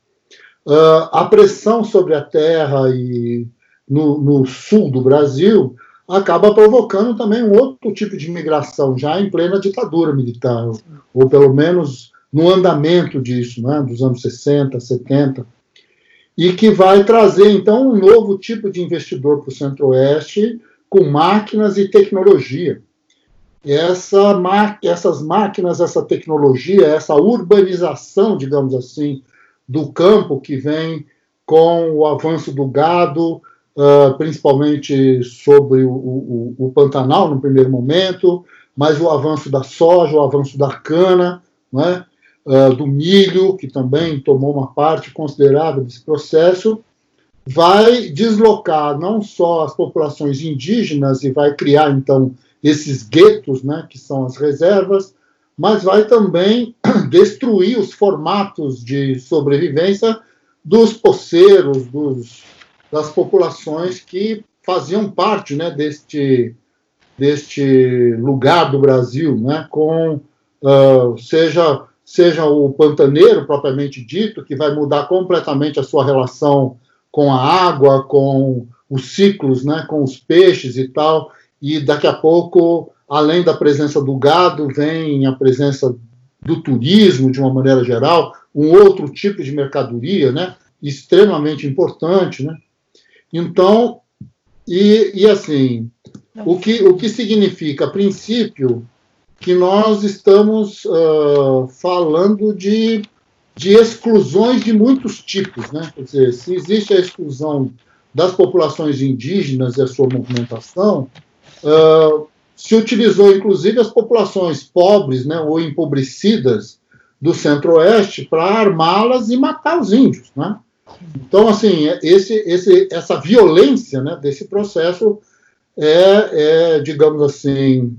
uh, a pressão sobre a terra e no, no, sul do Brasil acaba provocando também um outro tipo de migração, já em plena ditadura militar, ou pelo menos no andamento disso, né, dos anos 60, 70, e que vai trazer, então, um novo tipo de investidor para o Centro-Oeste com máquinas e tecnologia. Essa, essas máquinas, essa tecnologia, essa urbanização, digamos assim, do campo que vem com o avanço do gado, uh, principalmente sobre o, o, o, Pantanal no primeiro momento, mas o avanço da soja, o avanço da cana, né? Uh, do milho, que também tomou uma parte considerável desse processo, vai deslocar não só as populações indígenas e vai criar, então, esses guetos, né, que são as reservas, mas vai também destruir os formatos de sobrevivência dos poceiros, dos, das populações que faziam parte né, deste, deste lugar do Brasil, né, com, uh, seja seja o pantaneiro propriamente dito, que vai mudar completamente a sua relação com a água, com os ciclos, né, com os peixes e tal, e daqui a pouco, além da presença do gado, vem a presença do turismo de uma maneira geral, um outro tipo de mercadoria, né, extremamente importante, né. Então, e, e assim, o que, o que significa, a princípio, que nós estamos uh, falando de, de exclusões de muitos tipos. Né? Quer dizer, se existe a exclusão das populações indígenas e a sua movimentação, uh, se utilizou inclusive as populações pobres né, ou empobrecidas do centro-oeste para armá-las e matar os índios. Né? Então, assim, esse, esse, essa violência né, desse processo é, é, digamos assim,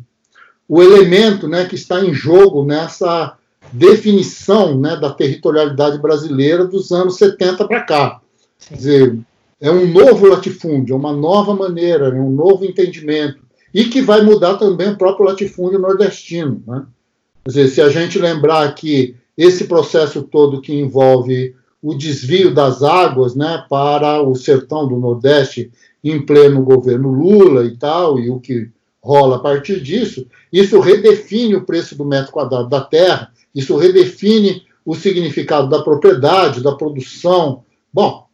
o elemento né, que está em jogo nessa definição né, da territorialidade brasileira dos anos 70 para cá. Sim. Quer dizer, é um novo latifúndio, é uma nova maneira, é um novo entendimento, e que vai mudar também o próprio latifúndio nordestino. Né? Quer dizer, se a gente lembrar que esse processo todo que envolve o desvio das águas né, para o sertão do Nordeste em pleno governo Lula e tal, e o que rola a partir disso, isso redefine o preço do metro quadrado da terra, isso redefine o significado da propriedade, da produção. Bom,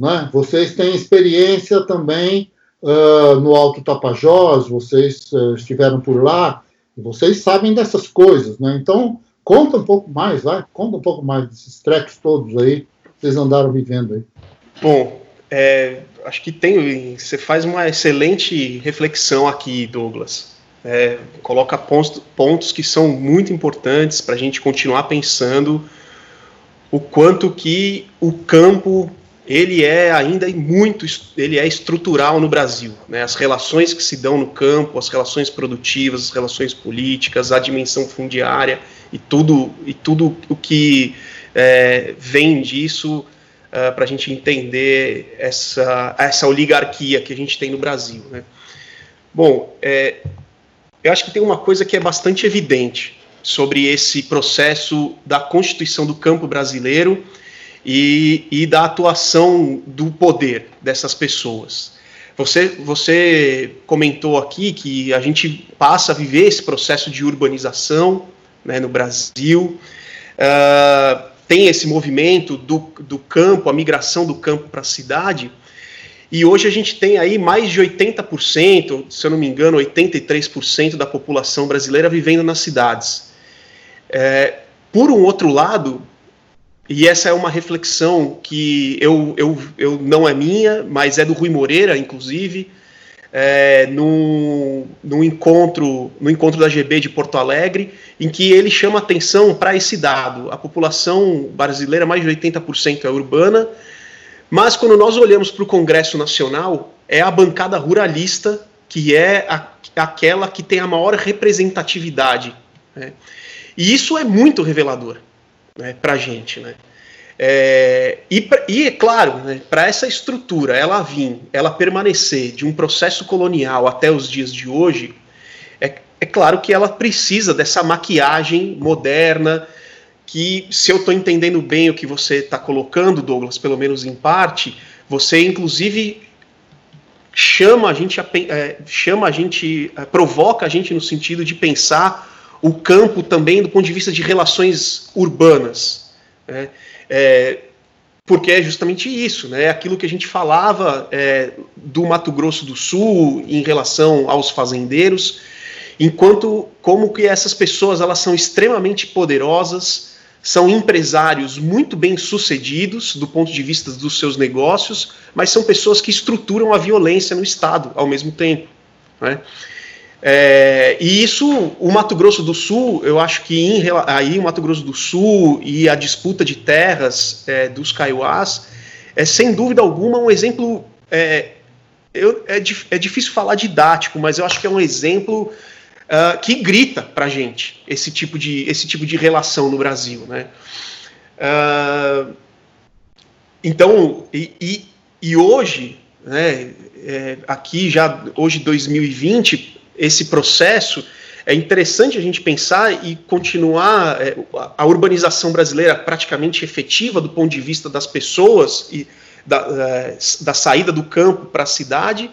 né, vocês têm experiência também uh, no Alto Tapajós, vocês uh, estiveram por lá, vocês sabem dessas coisas, né? Então, conta um pouco mais, vai, conta um pouco mais desses trecos todos aí que vocês andaram vivendo aí. Bom, é, acho que tem, você faz uma excelente reflexão aqui, Douglas. É, coloca pontos, pontos que são muito importantes para a gente continuar pensando o quanto que o campo ele é ainda muito ele é estrutural no Brasil né? as relações que se dão no campo as relações produtivas as relações políticas a dimensão fundiária e tudo e tudo o que é, vem disso uh, ah, para a gente entender essa, essa oligarquia que a gente tem no Brasil. Né? Bom, é, eu acho que tem uma coisa que é bastante evidente sobre esse processo da constituição do campo brasileiro e, e da atuação do poder dessas pessoas. Você, você comentou aqui que a gente passa a viver esse processo de urbanização né, no Brasil. Uh, tem esse movimento do, do campo, a migração do campo para a cidade, e hoje a gente tem aí mais de 80%, se eu não me engano, 83% da população brasileira vivendo nas cidades. É, por um outro lado, e essa é uma reflexão que eu, eu, eu não é minha, mas é do Rui Moreira, inclusive, é, no, no, encontro, no encontro da GB de Porto Alegre, em que ele chama atenção para esse dado. A população brasileira, mais de 80% é urbana, mas quando nós olhamos para o Congresso Nacional, é a bancada ruralista que é a, aquela que tem a maior representatividade. Né? E isso é muito revelador né, para a gente. Né? É, e, e, claro, né, para essa estrutura ela vir, ela permanecer de um processo colonial até os dias de hoje, é, é claro que ela precisa dessa maquiagem moderna, que, se eu estou entendendo bem o que você está colocando, Douglas, pelo menos em parte, você inclusive chama a gente, a, é, chama a gente, é, provoca a gente no sentido de pensar o campo também do ponto de vista de relações urbanas. Né? É, porque é justamente isso, né? Aquilo que a gente falava é, do Mato Grosso do Sul em relação aos fazendeiros, enquanto como que essas pessoas elas são extremamente poderosas, são empresários muito bem sucedidos do ponto de vista dos seus negócios, mas são pessoas que estruturam a violência no Estado ao mesmo tempo. Né? É, e isso, o Mato Grosso do Sul, eu acho que em, aí o Mato Grosso do Sul e a disputa de terras é, dos Kaiowás é sem dúvida alguma um exemplo. É, eu, é, é, difícil falar didático, mas eu acho que é um exemplo uh, que grita para gente esse tipo de esse tipo de relação no Brasil, né? Uh, então, e, e, e hoje, né, é, aqui já hoje 2020 esse processo, é interessante a gente pensar e continuar é, a urbanização brasileira praticamente efetiva do ponto de vista das pessoas e da, é, da saída do campo para a cidade,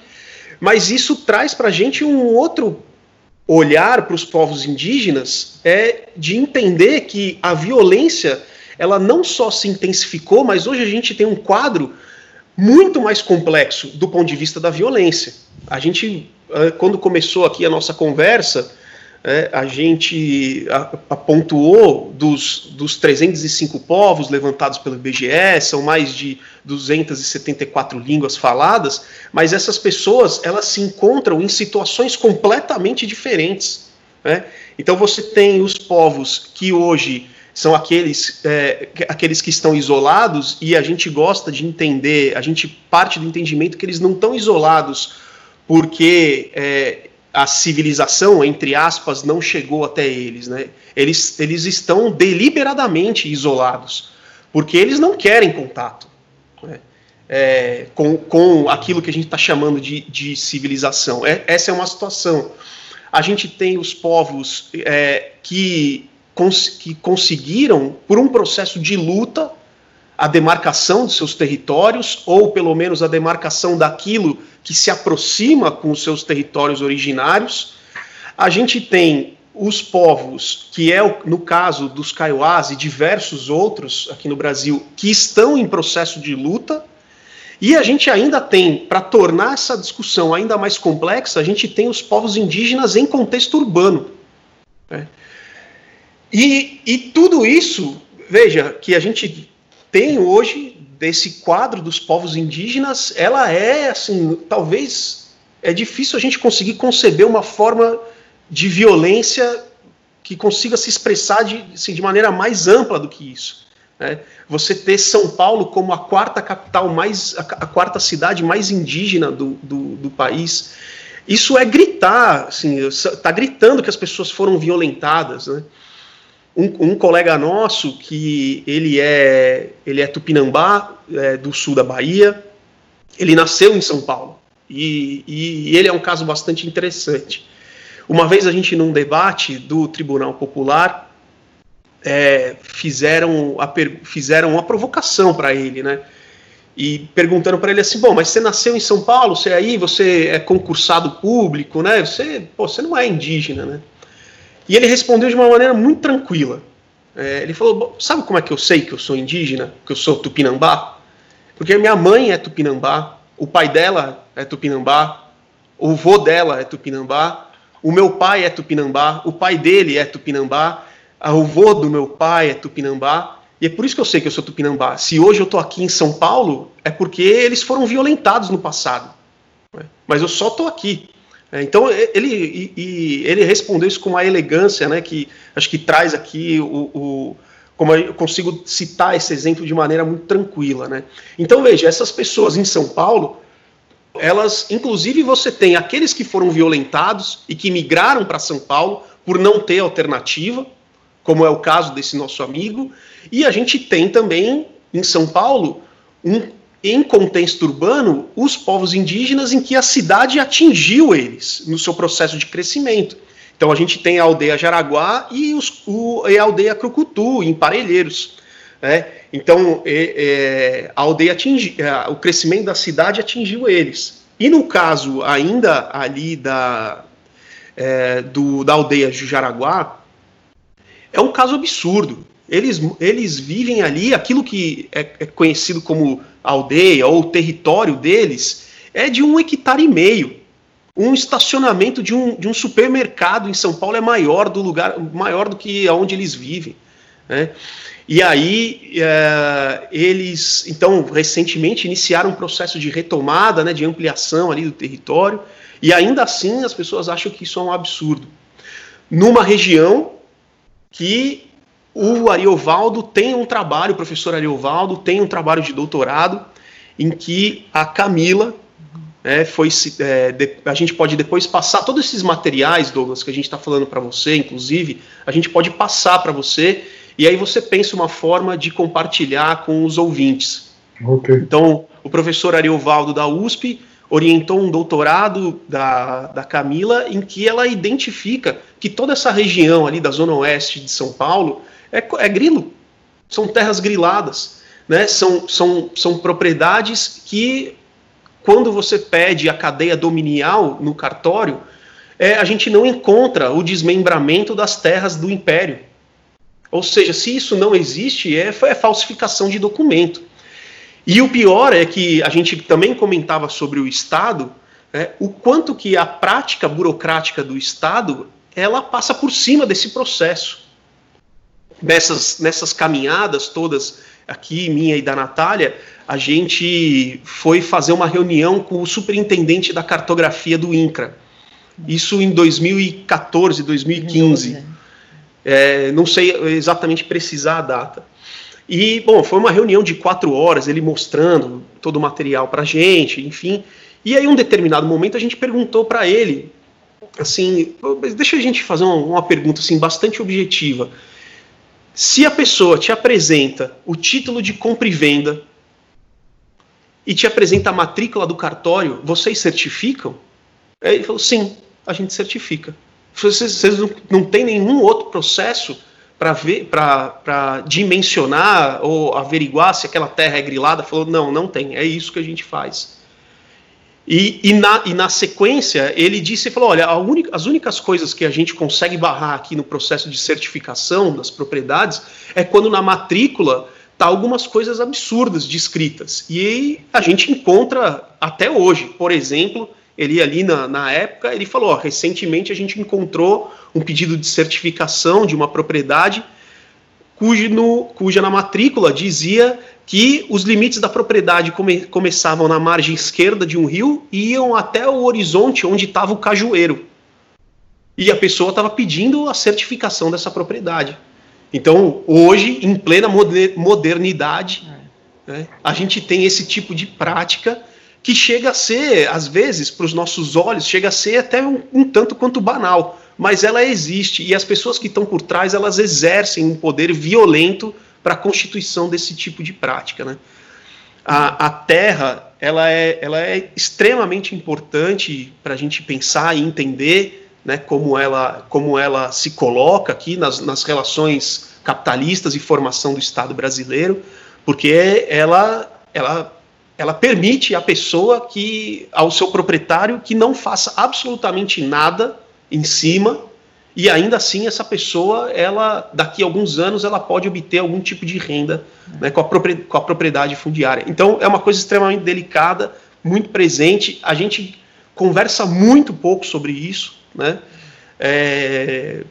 mas isso traz para a gente um outro olhar para os povos indígenas é de entender que a violência ela não só se intensificou, mas hoje a gente tem um quadro muito mais complexo do ponto de vista da violência. A gente, quando começou aqui a nossa conversa, é, a gente apontou dos, dos 305 povos levantados pelo IBGE, são mais de 274 línguas faladas, mas essas pessoas elas se encontram em situações completamente diferentes. Né? Então você tem os povos que hoje são aqueles, é, aqueles que estão isolados e a gente gosta de entender, a gente parte do entendimento que eles não estão isolados porque é, a civilização, entre aspas, não chegou até eles. Né? Eles, eles estão deliberadamente isolados, porque eles não querem contato né? é, com, com aquilo que a gente está chamando de, de civilização. É, essa é uma situação. A gente tem os povos é, que, cons que conseguiram, por um processo de luta, a demarcação de seus territórios, ou pelo menos a demarcação daquilo que se aproxima com os seus territórios originários. A gente tem os povos, que é no caso dos Kaiowás e diversos outros aqui no Brasil, que estão em processo de luta. E a gente ainda tem, para tornar essa discussão ainda mais complexa, a gente tem os povos indígenas em contexto urbano. Né? E, e tudo isso, veja, que a gente tem hoje desse quadro dos povos indígenas, ela é assim, talvez é difícil a gente conseguir conceber uma forma de violência que consiga se expressar de, assim, de maneira mais ampla do que isso. Né? Você ter São Paulo como a quarta capital mais, a, a quarta cidade mais indígena do, do, do país, isso é gritar, assim, está gritando que as pessoas foram violentadas, né? Um, um, colega nosso que ele é ele é tupinambá é, do sul da Bahia ele nasceu em São Paulo. E, e, ele é um caso bastante interessante. Uma vez a gente num debate do Tribunal Popular é, fizeram a fizeram uma provocação para ele né? E perguntando para ele assim bom mas você nasceu em São Paulo? Você aí? Você é concursado público né? Você pô, você não é indígena né e ele respondeu de uma maneira muito tranquila. É, ele falou: Sabe como é que eu sei que eu sou indígena? Que eu sou tupinambá? Porque minha mãe é tupinambá, o pai dela é tupinambá, o vô dela é tupinambá, o meu pai é tupinambá, o pai dele é tupinambá, o vô do meu pai é tupinambá. E é por isso que eu sei que eu sou tupinambá. Se hoje eu estou aqui em São Paulo, é porque eles foram violentados no passado. Mas eu só estou aqui. É, então ele, e, e ele respondeu isso com uma elegância, né, que acho que traz aqui o, o como eu consigo citar esse exemplo de maneira muito tranquila, né? Então veja, essas pessoas em São Paulo, elas, inclusive você tem aqueles que foram violentados e que migraram para São Paulo por não ter alternativa, como é o caso desse nosso amigo, e a gente tem também em São Paulo um em contexto urbano, os povos indígenas em que a cidade atingiu eles no seu processo de crescimento. Então a gente tem a aldeia Jaraguá e, os, o, e a aldeia Crucutu, em Parelheiros. Né? Então a aldeia atingi, o crescimento da cidade atingiu eles. E no caso ainda ali da, é, do, da aldeia de Jaraguá, é um caso absurdo. Eles, eles vivem ali, aquilo que é, é conhecido como aldeia ou território deles é de um hectare e meio. Um estacionamento de um, de um supermercado em São Paulo é maior do lugar, maior do que onde eles vivem. Né? E aí é, eles, então, recentemente iniciaram um processo de retomada, né, de ampliação ali do território, e ainda assim as pessoas acham que isso é um absurdo. Numa região que o Ariovaldo tem um trabalho, o professor Ariovaldo tem um trabalho de doutorado em que a Camila é, foi é, de, a gente pode depois passar todos esses materiais, Douglas, que a gente está falando para você, inclusive, a gente pode passar para você e aí você pensa uma forma de compartilhar com os ouvintes. Okay. Então, o professor Ariovaldo da USP orientou um doutorado da, da Camila em que ela identifica que toda essa região ali da zona oeste de São Paulo é, é grilo. São terras griladas. Né? São, são, são propriedades que, quando você pede a cadeia dominial no cartório, é, a gente não encontra o desmembramento das terras do império. Ou seja, se isso não existe, é, é falsificação de documento. E o pior é que a gente também comentava sobre o Estado, é, o quanto que a prática burocrática do Estado ela passa por cima desse processo. Nessas, nessas caminhadas todas aqui, minha e da Natália, a gente foi fazer uma reunião com o superintendente da cartografia do INCRA. Isso em 2014, 2015. É, não sei exatamente precisar a data. E, bom, foi uma reunião de quatro horas, ele mostrando todo o material para a gente, enfim. E aí, em um determinado momento, a gente perguntou para ele assim, deixa a gente fazer uma, uma pergunta assim bastante objetiva. Se a pessoa te apresenta o título de compra e venda e te apresenta a matrícula do cartório, vocês certificam? Ele falou, sim, a gente certifica. Vocês, vocês não, não tem nenhum outro processo para ver, para dimensionar ou averiguar se aquela terra é grilada? Falou, não, não tem. É isso que a gente faz. E, e, na, e na sequência, ele disse, falou, olha, única, as únicas coisas que a gente consegue barrar aqui no processo de certificação das propriedades é quando na matrícula tá algumas coisas absurdas descritas. E a gente encontra até hoje, por exemplo, ele ali na, na época, ele falou, ó, recentemente a gente encontrou um pedido de certificação de uma propriedade cujo no, cuja na matrícula dizia que os limites da propriedade come, começavam na margem esquerda de um rio e iam até o horizonte onde estava o cajueiro. E a pessoa estava pedindo a certificação dessa propriedade. Então, hoje, em plena modernidade, é. né, a gente tem esse tipo de prática que chega a ser, às vezes, para os nossos olhos, chega a ser até um, um tanto quanto banal mas ela existe e as pessoas que estão por trás elas exercem um poder violento para a constituição desse tipo de prática, né? A, a terra ela é, ela é extremamente importante para a gente pensar e entender né, como, ela, como ela se coloca aqui nas, nas relações capitalistas e formação do Estado brasileiro, porque ela, ela, ela permite à pessoa que, ao seu proprietário, que não faça absolutamente nada em cima e ainda assim essa pessoa, ela daqui a alguns anos, ela pode obter algum tipo de renda né, com, a com a propriedade fundiária. Então é uma coisa extremamente delicada, muito presente. A gente conversa muito pouco sobre isso, né? É,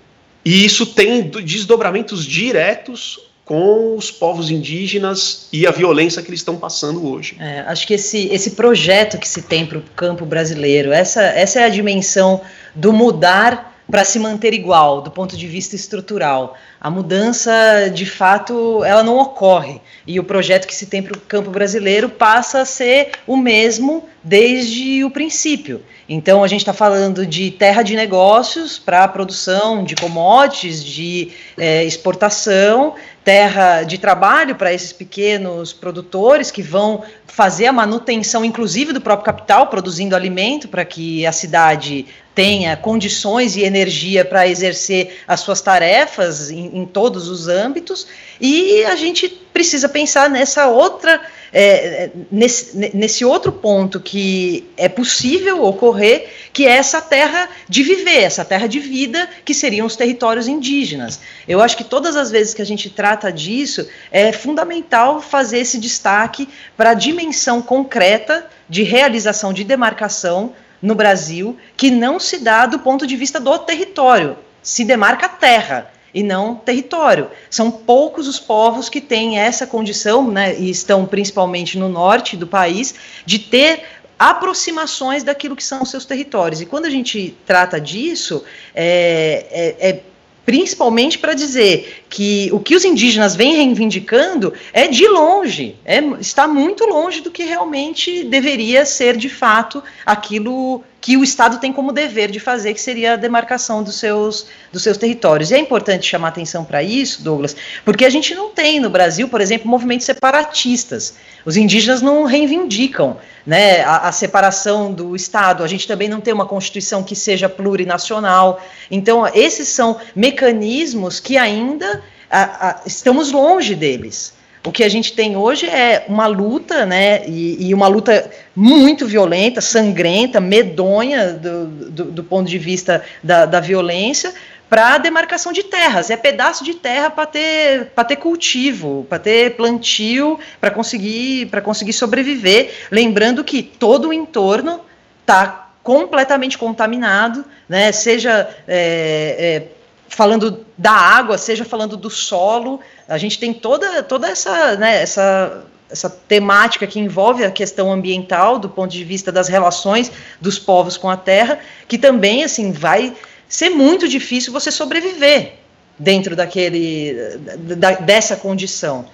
e isso tem desdobramentos diretos com os povos indígenas e a violência que eles estão passando hoje. É, acho que esse, esse projeto que se tem para o campo brasileiro, essa, essa é a dimensão do mudar para se manter igual do ponto de vista estrutural. A mudança, de fato, ela não ocorre. E o projeto que se tem para o campo brasileiro passa a ser o mesmo desde o princípio. Então, a gente está falando de terra de negócios para a produção de commodities, de é, exportação, terra de trabalho para esses pequenos produtores que vão fazer a manutenção, inclusive, do próprio capital, produzindo alimento para que a cidade tenha condições e energia para exercer as suas tarefas em, em, todos os âmbitos, e a gente precisa pensar nessa outra, é, nesse, nesse outro ponto que é possível ocorrer, que é essa terra de viver, essa terra de vida, que seriam os territórios indígenas. Eu acho que todas as vezes que a gente trata disso, é fundamental fazer esse destaque para a dimensão concreta de realização de demarcação no Brasil que não se dá do ponto de vista do território, se demarca terra e não território. São poucos os povos que têm essa condição, né, e estão principalmente no norte do país, de ter aproximações daquilo que são os seus territórios. E quando a gente trata disso, é, é, é principalmente para dizer que o que os indígenas vêm reivindicando é de longe, é, está muito longe do que realmente deveria ser de fato aquilo que o Estado tem como dever de fazer, que seria a demarcação dos seus, dos seus territórios. E é importante chamar atenção para isso, Douglas, porque a gente não tem no Brasil, por exemplo, movimentos separatistas. Os indígenas não reivindicam né, a, a separação do Estado, a gente também não tem uma Constituição que seja plurinacional. Então, esses são mecanismos que ainda a, a, estamos longe deles. O que a gente tem hoje é uma luta, né, e, e uma luta muito violenta, sangrenta, medonha do, do, do ponto de vista da, da violência, para demarcação de terras. É pedaço de terra para ter, ter cultivo, para ter plantio, para conseguir, conseguir sobreviver. Lembrando que todo o entorno está completamente contaminado, né? Seja é, é, falando da água, seja falando do solo, a gente tem toda, toda essa, né, essa, essa temática que envolve a questão ambiental do ponto de vista das relações dos povos com a terra, que também assim vai ser muito difícil você sobreviver dentro daquele da, dessa condição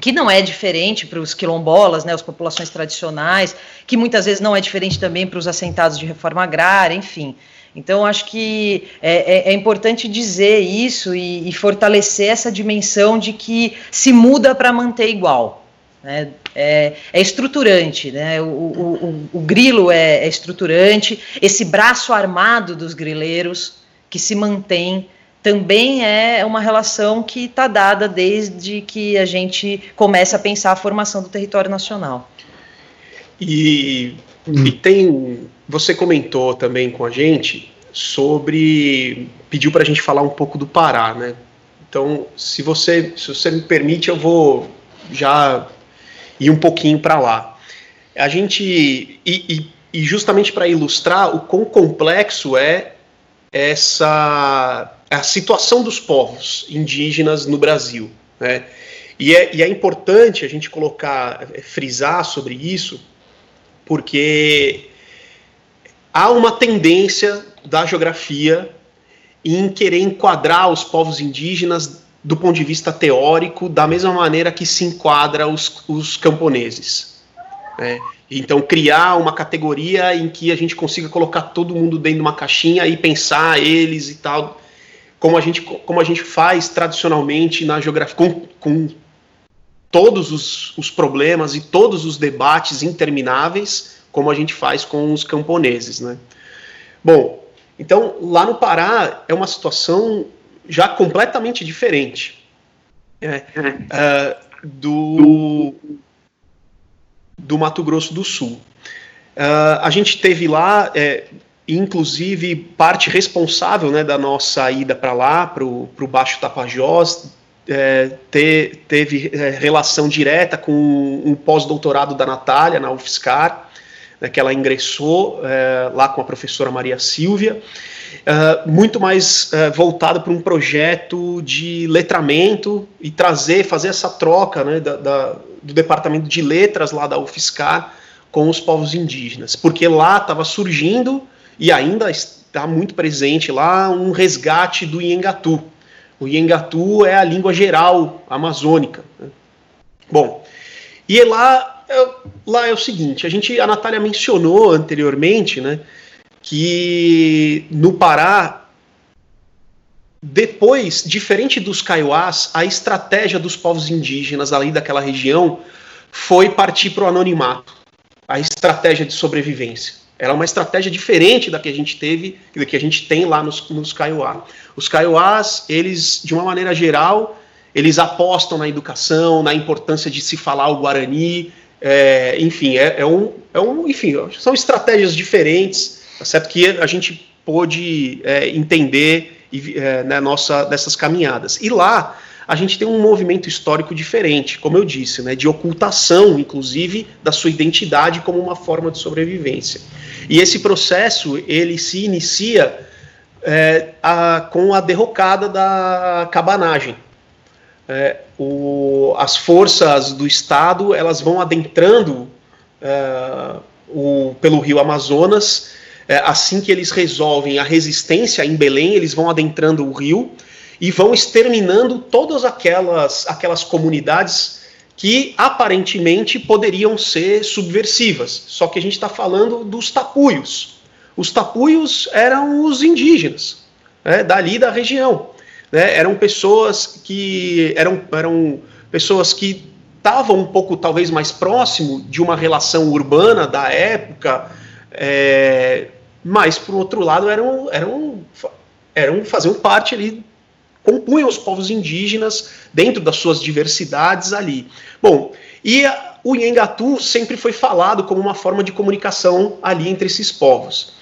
que não é diferente para os quilombolas, né, as populações tradicionais, que muitas vezes não é diferente também para os assentados de reforma agrária, enfim. Então, acho que é, é, é importante dizer isso e, e, fortalecer essa dimensão de que se muda para manter igual. Né? É, é, estruturante, né? o, o, o, o grilo é, é, estruturante, esse braço armado dos grileiros que se mantém também é uma relação que está dada desde que a gente começa a pensar a formação do território nacional. E, e tem você comentou também com a gente sobre. pediu para a gente falar um pouco do Pará, né? Então, se você, se você me permite, eu vou já ir um pouquinho para lá. A gente. E, e, e justamente para ilustrar o quão complexo é essa a situação dos povos indígenas no Brasil. Né? E, é, e é importante a gente colocar, frisar sobre isso, porque há uma tendência da geografia em querer enquadrar os povos indígenas do ponto de vista teórico da mesma maneira que se enquadra os, os camponeses. Né? Então, criar uma categoria em que a gente consiga colocar todo mundo dentro de uma caixinha e pensar eles e tal, como a gente, como a gente faz tradicionalmente na geografia, com, com todos os, os problemas e todos os debates intermináveis como a gente faz com os camponeses, né? Bom, então lá no Pará é uma situação já completamente diferente é, uh, do, do Mato Grosso do Sul. Uh, a gente teve lá, é, inclusive, parte responsável né, da nossa ida para lá, para o Baixo Tapajós, é, te, teve é, relação direta com um pós-doutorado da Natália na UFSCar, né, que ela ingressou é, lá com a professora Maria Silvia, é, muito mais é, voltada para um projeto de letramento e trazer, fazer essa troca né, da, da, do departamento de letras lá da UFSCar com os povos indígenas, porque lá estava surgindo e ainda está muito presente lá um resgate do Iengatu. O Iengatu é a língua geral amazônica. Né? Bom, e lá lá é o seguinte, a gente, a Natália mencionou anteriormente, né, que no Pará, depois, diferente dos caiuás, a estratégia dos povos indígenas ali daquela região foi partir para o anonimato, a estratégia de sobrevivência. Era uma estratégia diferente da que a gente teve, da que a gente tem lá nos, nos caiuá. Os caiuás, eles, de uma maneira geral, eles apostam na educação, na importância de se falar o Guarani, é, enfim, é, é, um, é um, enfim, são estratégias diferentes, tá certo? Que a gente pôde é, entender e, é, né, nossa, dessas caminhadas. E lá a gente tem um movimento histórico diferente, como eu disse, né, de ocultação, inclusive, da sua identidade como uma forma de sobrevivência. E esse processo ele se inicia é, a, com a derrocada da cabanagem, é, o, as forças do Estado elas vão adentrando é, o, pelo rio Amazonas. É, assim que eles resolvem a resistência em Belém, eles vão adentrando o rio e vão exterminando todas aquelas, aquelas comunidades que aparentemente poderiam ser subversivas. Só que a gente está falando dos tapuios. Os tapuios eram os indígenas, né, dali da região né, eram pessoas que eram, eram pessoas que estavam um pouco talvez mais próximo de uma relação urbana da época, é, mas por outro lado eram, eram, eram faziam parte ali compunham os povos indígenas dentro das suas diversidades ali. Bom, e o Nhengatu sempre foi falado como uma forma de comunicação ali entre esses povos.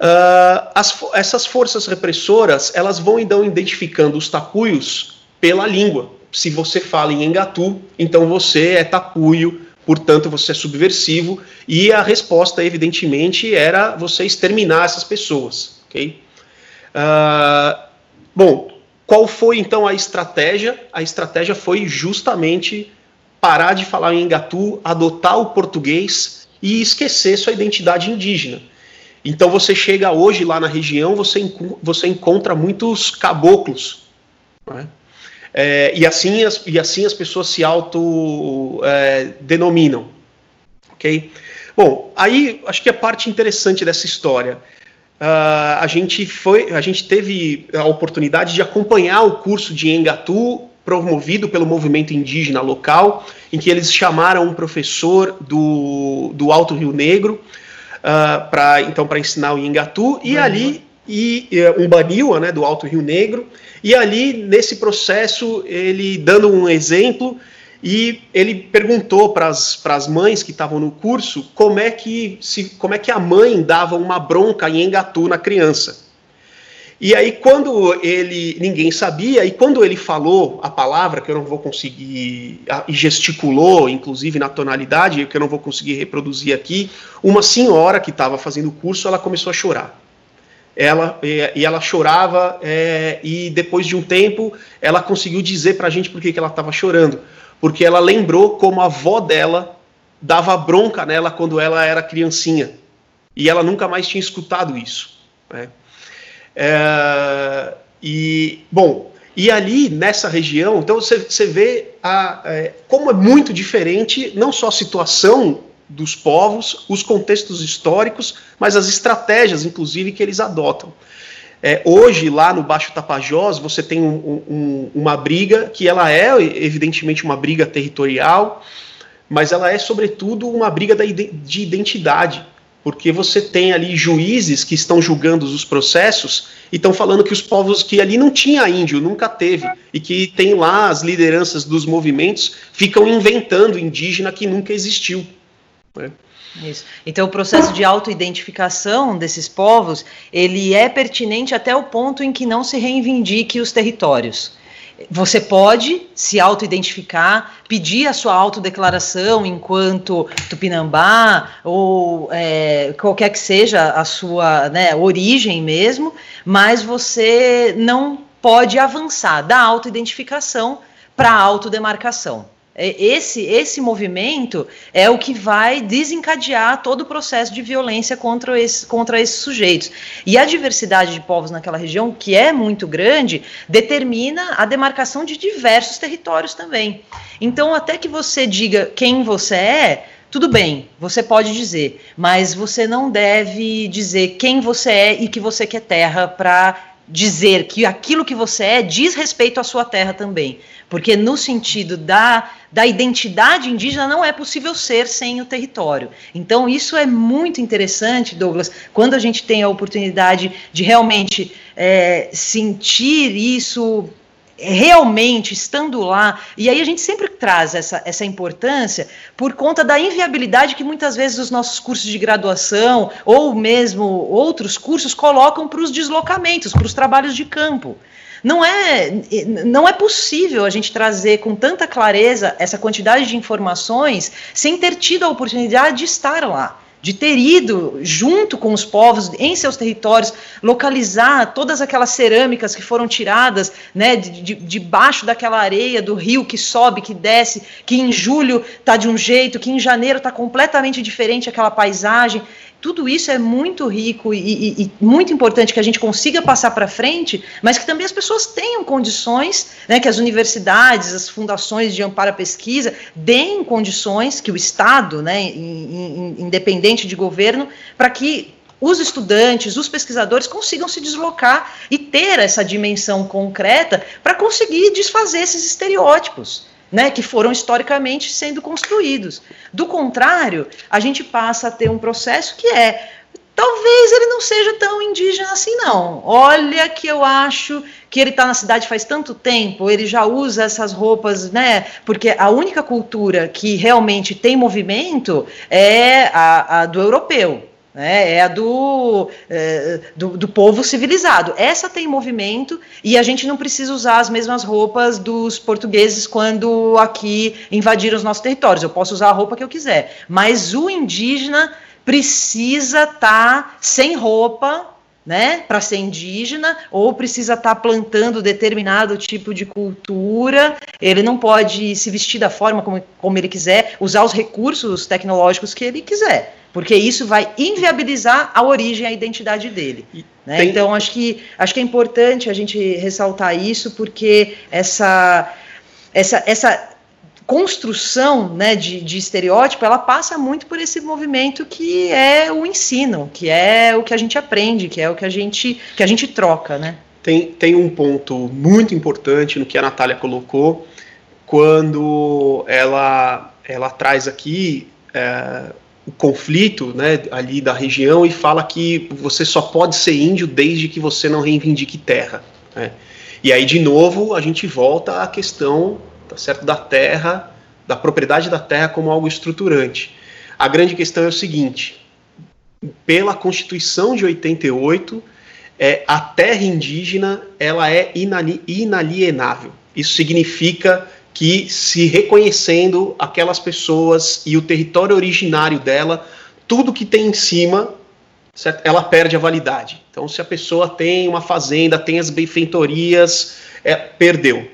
Uh, as, essas forças repressoras elas vão então identificando os tapuios pela língua. Se você fala em engatu, então você é tapuio, portanto você é subversivo, e a resposta, evidentemente, era você exterminar essas pessoas. ok? Uh, bom, qual foi então a estratégia? A estratégia foi justamente parar de falar em Engatu, adotar o português e esquecer sua identidade indígena. Então você chega hoje lá na região, você, você encontra muitos caboclos. Né? É, e, assim as, e assim as pessoas se autodenominam. É? Bom, aí acho que a parte interessante dessa história. Uh, a gente foi, a gente teve a oportunidade de acompanhar o curso de Engatu promovido pelo movimento indígena local, em que eles chamaram um professor do, do Alto Rio Negro uh, ah, para então para ensinar o Engatu e ali e um Baniwa, né, do Alto Rio Negro, e ali nesse processo ele dando um exemplo e ele perguntou para as mães que estavam no curso como é que se como é que a mãe dava uma bronca em engatu na criança. E aí quando ele ninguém sabia e quando ele falou a palavra que eu não vou conseguir e gesticulou, inclusive na tonalidade que eu não vou conseguir reproduzir aqui, uma senhora que estava fazendo o curso ela começou a chorar. Ela e, ela chorava é, e depois de um tempo ela conseguiu dizer para a gente por que, que ela estava chorando porque ela lembrou como a avó dela dava bronca nela quando ela era criancinha. E ela nunca mais tinha escutado isso. Né? É, e, bom, e ali nessa região, então você, você vê a, é, como é muito diferente, não só a situação dos povos, os contextos históricos, mas as estratégias, inclusive, que eles adotam. É, hoje, lá no Baixo Tapajós, você tem um, um, uma briga que ela é, evidentemente, uma briga territorial, mas ela é, sobretudo, uma briga da, de identidade, porque você tem ali juízes que estão julgando os processos e estão falando que os povos que ali não tinha índio, nunca teve, e que tem lá as lideranças dos movimentos ficam inventando indígena que nunca existiu. Né? Isso. Então, o processo de autoidentificação desses povos, ele é pertinente até o ponto em que não se reivindique os territórios. Você pode se autoidentificar, pedir a sua autodeclaração enquanto tupinambá ou é, qualquer que seja a sua né, origem mesmo, mas você não pode avançar da autoidentificação para a autodemarcação. É, esse, esse movimento é o que vai desencadear todo o processo de violência contra, esse, contra esses sujeitos. E a diversidade de povos naquela região, que é muito grande, determina a demarcação de diversos territórios também. Então, até que você diga quem você é, tudo bem, você pode dizer, mas você não deve dizer quem você é e que você quer terra para dizer que aquilo que você é diz respeito à sua terra também. Porque no sentido da, da identidade indígena não é possível ser sem o território. Então isso é muito interessante, Douglas, quando a gente tem a oportunidade de realmente é, sentir isso realmente estando lá, e aí a gente sempre traz essa, essa importância por conta da inviabilidade que muitas vezes os nossos cursos de graduação ou mesmo outros cursos colocam para os deslocamentos, para os trabalhos de campo. Não é, não é possível a gente trazer com tanta clareza essa quantidade de informações sem ter tido a oportunidade de estar lá de ter ido junto com os povos em seus territórios, localizar todas aquelas cerâmicas que foram tiradas né, de, debaixo daquela areia do rio que sobe, que desce, que em julho está de um jeito, que em janeiro está completamente diferente aquela paisagem tudo isso é muito rico e, e, e, muito importante que a gente consiga passar para frente, mas que também as pessoas tenham condições, né, que as universidades, as fundações de amparo à pesquisa deem condições que o Estado, né, in, in, independente de governo, para que os estudantes, os pesquisadores consigam se deslocar e ter essa dimensão concreta para conseguir desfazer esses estereótipos né, que foram historicamente sendo construídos. Do contrário, a gente passa a ter um processo que é talvez ele não seja tão indígena assim, não. Olha que eu acho que ele está na cidade faz tanto tempo, ele já usa essas roupas, né? Porque a única cultura que realmente tem movimento é a, a do europeu. Né? é a do, é, do, do, povo civilizado. Essa tem movimento e a gente não precisa usar as mesmas roupas dos portugueses quando aqui invadiram os nossos territórios. Eu posso usar a roupa que eu quiser, mas o indígena precisa estar tá sem roupa né, para ser indígena, ou precisa estar tá plantando determinado tipo de cultura, ele não pode se vestir da forma como, como ele quiser, usar os recursos tecnológicos que ele quiser, porque isso vai inviabilizar a origem, a identidade dele. Né? Tem... Então, acho que, acho que é importante a gente ressaltar isso, porque essa, essa, essa construção né, de, de, estereótipo, ela passa muito por esse movimento que é o ensino, que é o que a gente aprende, que é o que a gente, que a gente troca, né? Tem, tem um ponto muito importante no que a Natália colocou, quando ela, ela traz aqui é, o conflito né, ali da região e fala que você só pode ser índio desde que você não reivindique terra. Né? E aí, de novo, a gente volta à questão tá certo? da terra, da propriedade da terra como algo estruturante. A grande questão é o seguinte: pela Constituição de 88, é, a terra indígena ela é inali inalienável. Isso significa que, se reconhecendo aquelas pessoas e o território originário dela, tudo que tem em cima, ela perde a validade. Então, se a pessoa tem uma fazenda, tem as benfeitorias, é, perdeu.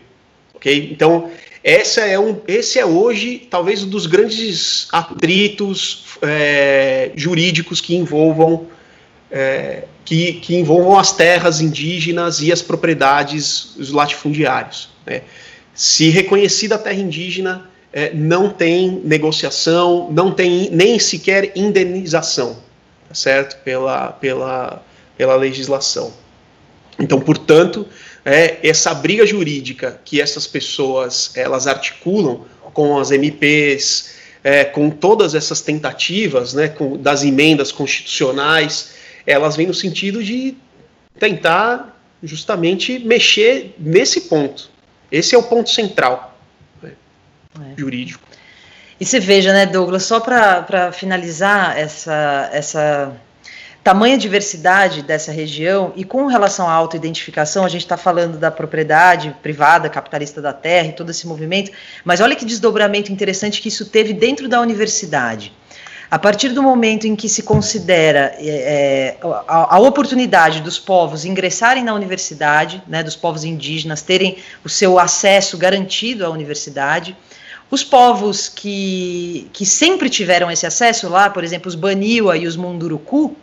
Ok? Então, essa é um, esse é hoje talvez um dos grandes atritos é, jurídicos que envolvam é, que, que, envolvam as terras indígenas e as propriedades, os latifundiários. Né? Se reconhecida a terra indígena, é, não tem negociação, não tem nem sequer indenização, tá certo? Pela, pela, pela legislação. Então, portanto, é, essa briga jurídica que essas pessoas elas articulam com as MPs, é, com todas essas tentativas né, com, das emendas constitucionais, elas vêm no sentido de tentar justamente mexer nesse ponto. Esse é o ponto central né, é. jurídico. E você veja, né, Douglas, só para finalizar essa, essa tamanha diversidade dessa região e com relação à autoidentificação, a gente está falando da propriedade privada, capitalista da terra e todo esse movimento, mas olha que desdobramento interessante que isso teve dentro da universidade. A partir do momento em que se considera é, a, a, oportunidade dos povos ingressarem na universidade, né, dos povos indígenas terem o seu acesso garantido à universidade, os povos que, que sempre tiveram esse acesso lá, por exemplo, os Baniwa e os Munduruku,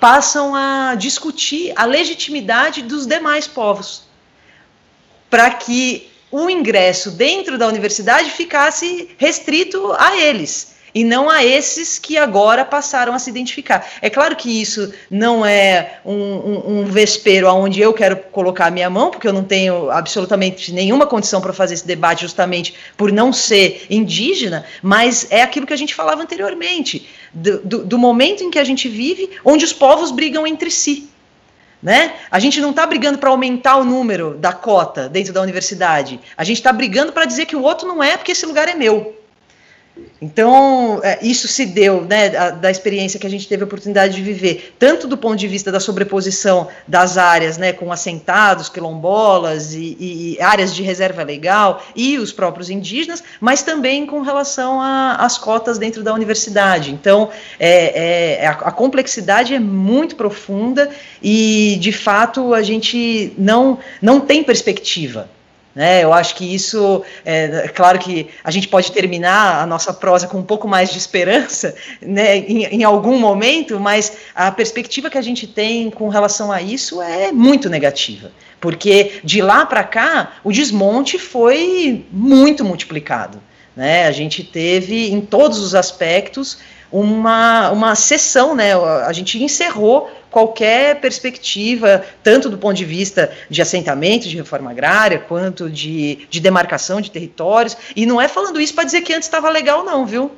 passam a discutir a legitimidade dos demais povos, para que o ingresso dentro da universidade ficasse restrito a eles e não a esses que agora passaram a se identificar. É claro que isso não é um, um, um vespero onde eu quero colocar a minha mão, porque eu não tenho absolutamente nenhuma condição para fazer esse debate, justamente por não ser indígena, mas é aquilo que a gente falava anteriormente, do, do, do momento em que a gente vive, onde os povos brigam entre si. Né? A gente não está brigando para aumentar o número da cota dentro da universidade. A gente está brigando para dizer que o outro não é porque esse lugar é meu. Então, é, isso se deu né, da, da, experiência que a gente teve a oportunidade de viver, tanto do ponto de vista da sobreposição das áreas, né, com assentados, quilombolas e, e áreas de reserva legal e os próprios indígenas, mas também com relação às cotas dentro da universidade. Então, é, é, a, a complexidade é muito profunda e, de fato, a gente não, não tem perspectiva. Né? Eu acho que isso, é, claro que a gente pode terminar a nossa prosa com um pouco mais de esperança né, em, em, algum momento, mas a perspectiva que a gente tem com relação a isso é muito negativa, porque de lá para cá o desmonte foi muito multiplicado. Né? A gente teve em todos os aspectos uma, uma sessão, né? A gente encerrou qualquer perspectiva, tanto do ponto de vista de assentamento, de reforma agrária, quanto de, de demarcação de territórios. E não é falando isso para dizer que antes estava legal, não, viu?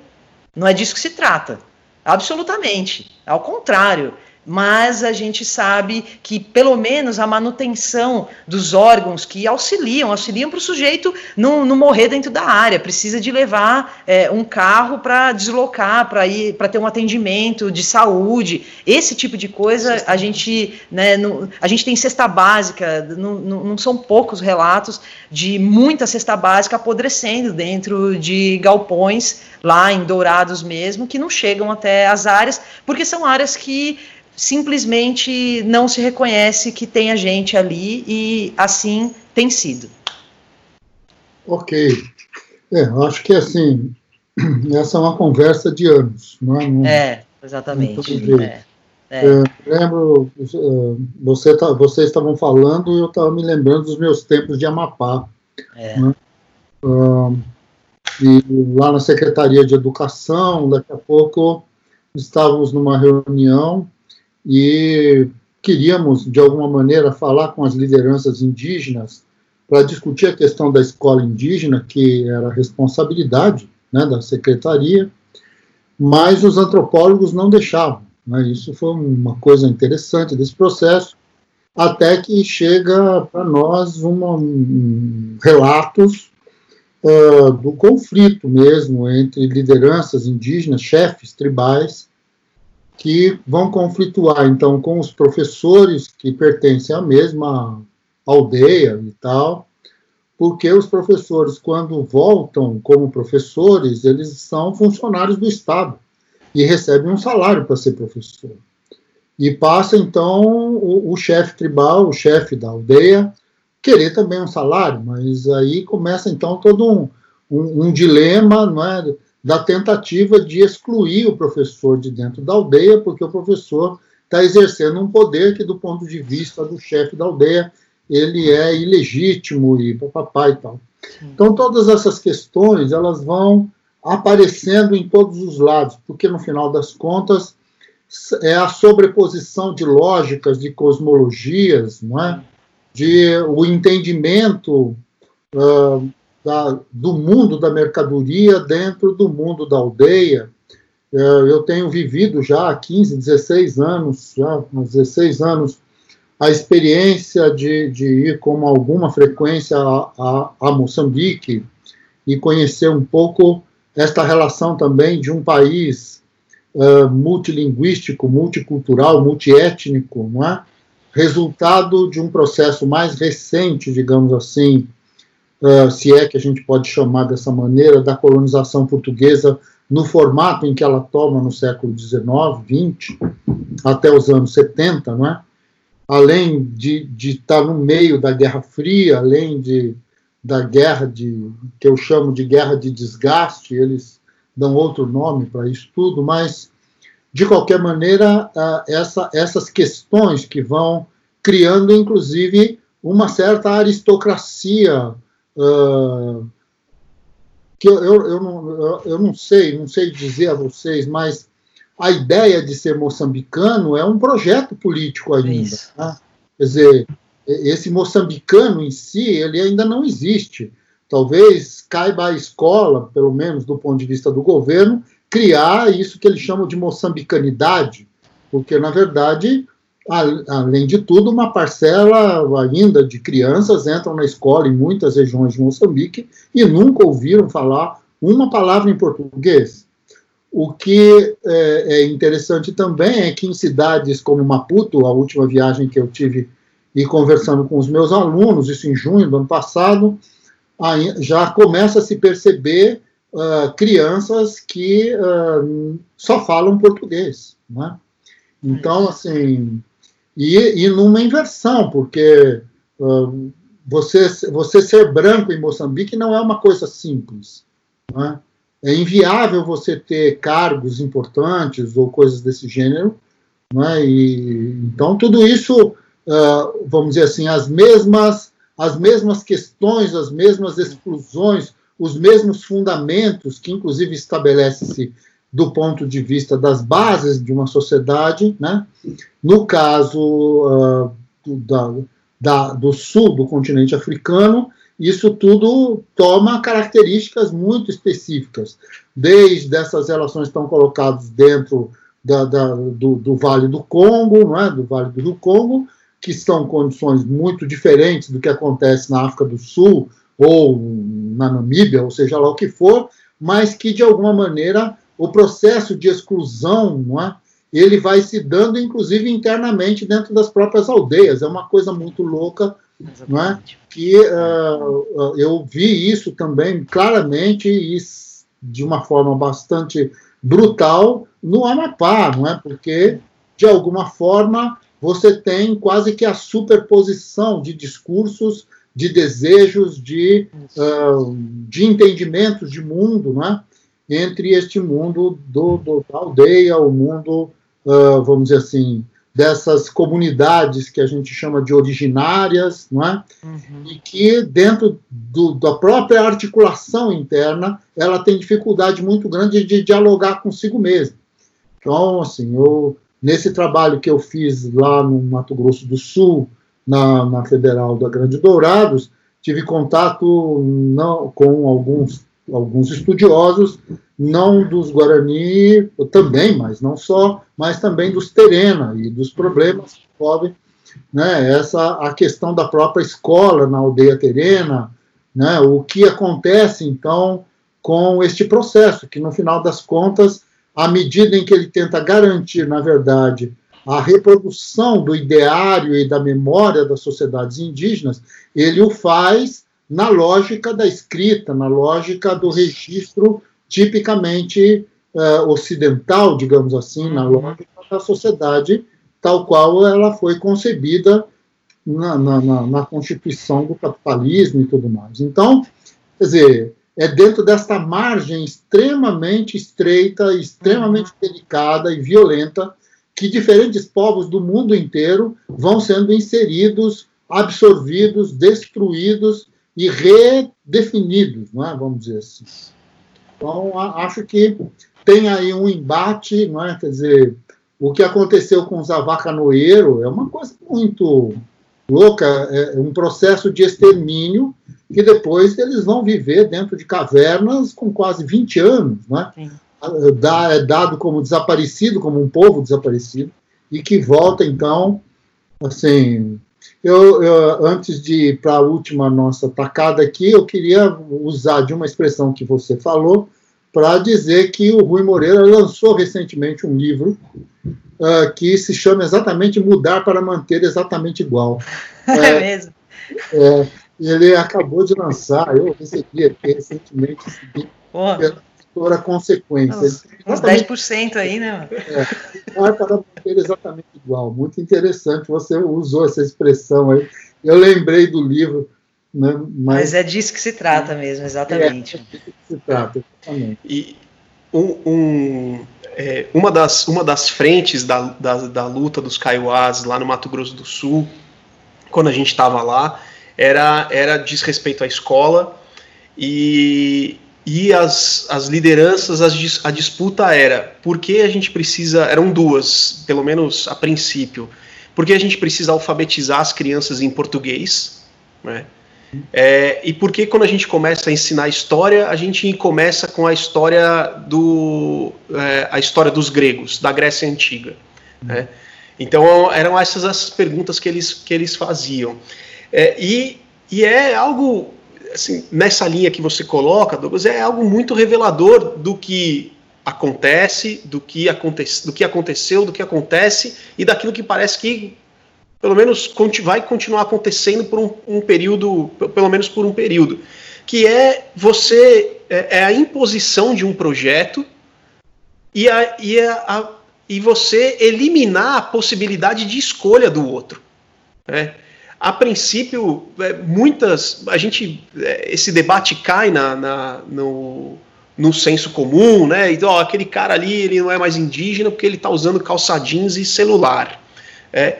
Não é disso que se trata. Absolutamente. Ao contrário. Mas a gente sabe que pelo menos a manutenção dos órgãos que auxiliam, auxiliam para o sujeito não, não morrer dentro da área, precisa de levar é, um carro para deslocar, para ir para ter um atendimento de saúde, esse tipo de coisa a gente, né, a gente tem cesta básica, não são poucos relatos de muita cesta básica apodrecendo dentro de galpões lá em Dourados mesmo, que não chegam até as áreas, porque são áreas que simplesmente não se reconhece que tem a gente ali e assim tem sido. Ok. É, acho que assim, essa é uma conversa de anos, não é? Não, é, exatamente. É, é. Lembro, é, você tá, vocês estavam falando e eu estava me lembrando dos meus tempos de Amapá. É. Né? Uh, e lá na Secretaria de Educação, daqui a pouco estávamos numa reunião e queríamos, de alguma maneira, falar com as lideranças indígenas para discutir a questão da escola indígena, que era responsabilidade né, da secretaria, mas os antropólogos não deixavam. Né, isso foi uma coisa interessante desse processo, até que chega para nós um, relatos uh, do conflito mesmo entre lideranças indígenas, chefes tribais, que vão conflituar então com os professores que pertencem à mesma aldeia e tal, porque os professores, quando voltam como professores, eles são funcionários do Estado e recebem um salário para ser professor. E passa então o, o chefe tribal, o chefe da aldeia, querer também um salário, mas aí começa então todo um, um, um dilema, não é? Da tentativa de excluir o professor de dentro da aldeia, porque o professor está exercendo um poder que, do ponto de vista do chefe da aldeia, ele é ilegítimo e papapá e tal. Então, todas essas questões, elas vão aparecendo em todos os lados, porque, no final das contas, é a sobreposição de lógicas, de cosmologias, não é? de o entendimento uh, da, do mundo da mercadoria dentro do mundo da aldeia. É, eu tenho vivido já há 15, 16 anos, já há 16 anos, a experiência de, de ir com alguma frequência a, a, a Moçambique e conhecer um pouco esta relação também de um país uh, multilinguístico, multicultural, multiétnico, não é? resultado de um processo mais recente, digamos assim, uh, se é que a gente pode chamar dessa maneira, da colonização portuguesa no formato em que ela toma no século XIX, XX, até os anos 70, não é? além de, de estar no meio da Guerra Fria, além de, da guerra de, que eu chamo de guerra de desgaste, eles dão outro nome para isso tudo, mas, de qualquer maneira, essa, essas questões que vão criando, inclusive, uma certa aristocracia Uh, que eu, eu, eu, não, eu não sei, não sei dizer a vocês, mas a ideia de ser moçambicano é um projeto político ainda. Né? Quer dizer, esse moçambicano em si, ele ainda não existe. Talvez caiba à escola, pelo menos do ponto de vista do governo, criar isso que eles chamam de moçambicanidade, porque, na verdade, além de tudo, uma parcela ainda de crianças entram na escola em muitas regiões de Moçambique e nunca ouviram falar uma palavra em português. O que é, é interessante também é que em cidades como Maputo, a última viagem que eu tive e conversando com os meus alunos, isso em junho do ano passado, já começa a se perceber uh, crianças que uh, só falam português. Né? Então, assim, e, e numa inversão, porque uh, você, você ser branco em Moçambique não é uma coisa simples. É? é? inviável você ter cargos importantes ou coisas desse gênero. É? E, então, tudo isso, uh, vamos dizer assim, as mesmas, as mesmas questões, as mesmas exclusões, os mesmos fundamentos que, inclusive, estabelece-se do ponto de vista das bases de uma sociedade, né? no caso uh, da, da, do sul do continente africano, isso tudo toma características muito específicas, desde essas relações estão colocadas dentro da, da, do, do, Vale do Congo, não é? do Vale do Rio Congo, que estão condições muito diferentes do que acontece na África do Sul ou na Namíbia, ou seja lá o que for, mas que de alguma maneira o processo de exclusão, não é? ele vai se dando, inclusive internamente dentro das próprias aldeias. É uma coisa muito louca, não é? Que uh, eu vi isso também claramente e de uma forma bastante brutal no Amapá, não é? Porque de alguma forma você tem quase que a superposição de discursos, de desejos, de, uh, de entendimentos de mundo, não é? Entre este mundo do, do da aldeia, o mundo uh, vamos dizer assim, dessas comunidades que a gente chama de originárias, não é? Uhum. E que dentro do, da própria articulação interna, ela tem dificuldade muito grande de dialogar consigo mesma. Então, assim, eu nesse trabalho que eu fiz lá no Mato Grosso do Sul, na, na Federal da Grande Dourados, tive contato não, com alguns alguns estudiosos, não dos Guarani também, mas não só, mas também dos Terena e dos problemas que envolvem né, essa a questão da própria escola na aldeia terena, né, o que acontece então com este processo, que no final das contas, à medida em que ele tenta garantir, na verdade, a reprodução do ideário e da memória das sociedades indígenas, ele o faz na lógica da escrita, na lógica do registro tipicamente uh, ocidental, digamos assim, na uhum. lógica da sociedade tal qual ela foi concebida na, na, na, na constituição do capitalismo e tudo mais. Então, quer dizer, é dentro desta margem extremamente estreita, extremamente uhum. delicada e violenta que diferentes povos do mundo inteiro vão sendo inseridos, absorvidos, destruídos e redefinidos, não é? vamos dizer assim. Então, acho que tem aí um embate, não é? quer dizer, o que aconteceu com os avacanoeiro é uma coisa muito louca, é um processo de extermínio que depois eles vão viver dentro de cavernas com quase 20 anos, não é? É dado como desaparecido, como um povo desaparecido, e que volta, então, assim, eu, eu, antes de ir para a última nossa tacada aqui, eu queria usar de uma expressão que você falou para dizer que o Rui Moreira lançou recentemente um livro uh, que se chama exatamente Mudar para Manter Exatamente Igual. É, é mesmo? É, ele acabou de lançar, eu recebi aqui recentemente esse livro pela editora Consequência. Uns 10% aí, né? É, mudar para manter exatamente igual. Muito interessante, você usou essa expressão aí. Eu lembrei do livro. Né, mas... mas é disso que se trata mesmo, exatamente. É, é disso que se trata, exatamente. E um, um é, uma, das, uma das frentes da, da, da luta dos Kaiowás lá no Mato Grosso do Sul, quando a gente estava lá, era, era diz respeito à escola e, e as, as lideranças, as, a disputa era por que a gente precisa, eram duas, pelo menos a princípio, por que a gente precisa alfabetizar as crianças em português, né? É, e por que quando a gente começa a ensinar história, a gente começa com a história do é, a história dos gregos, da Grécia antiga, né? Então eram essas as perguntas que eles que eles faziam. É, e, e é algo assim, nessa linha que você coloca, Douglas, é algo muito revelador do que acontece, do que, acontece, do que aconteceu, do que acontece e daquilo que parece que pelo menos vai continuar acontecendo por um, um período, pelo menos por um período, que é você é, é a imposição de um projeto e, a, e, a, e você eliminar a possibilidade de escolha do outro. Né? A princípio, é, muitas. A gente. É, esse debate cai na, na, no, no senso comum, né? Então, ó, aquele cara ali ele não é mais indígena porque ele está usando calça jeans e celular. É,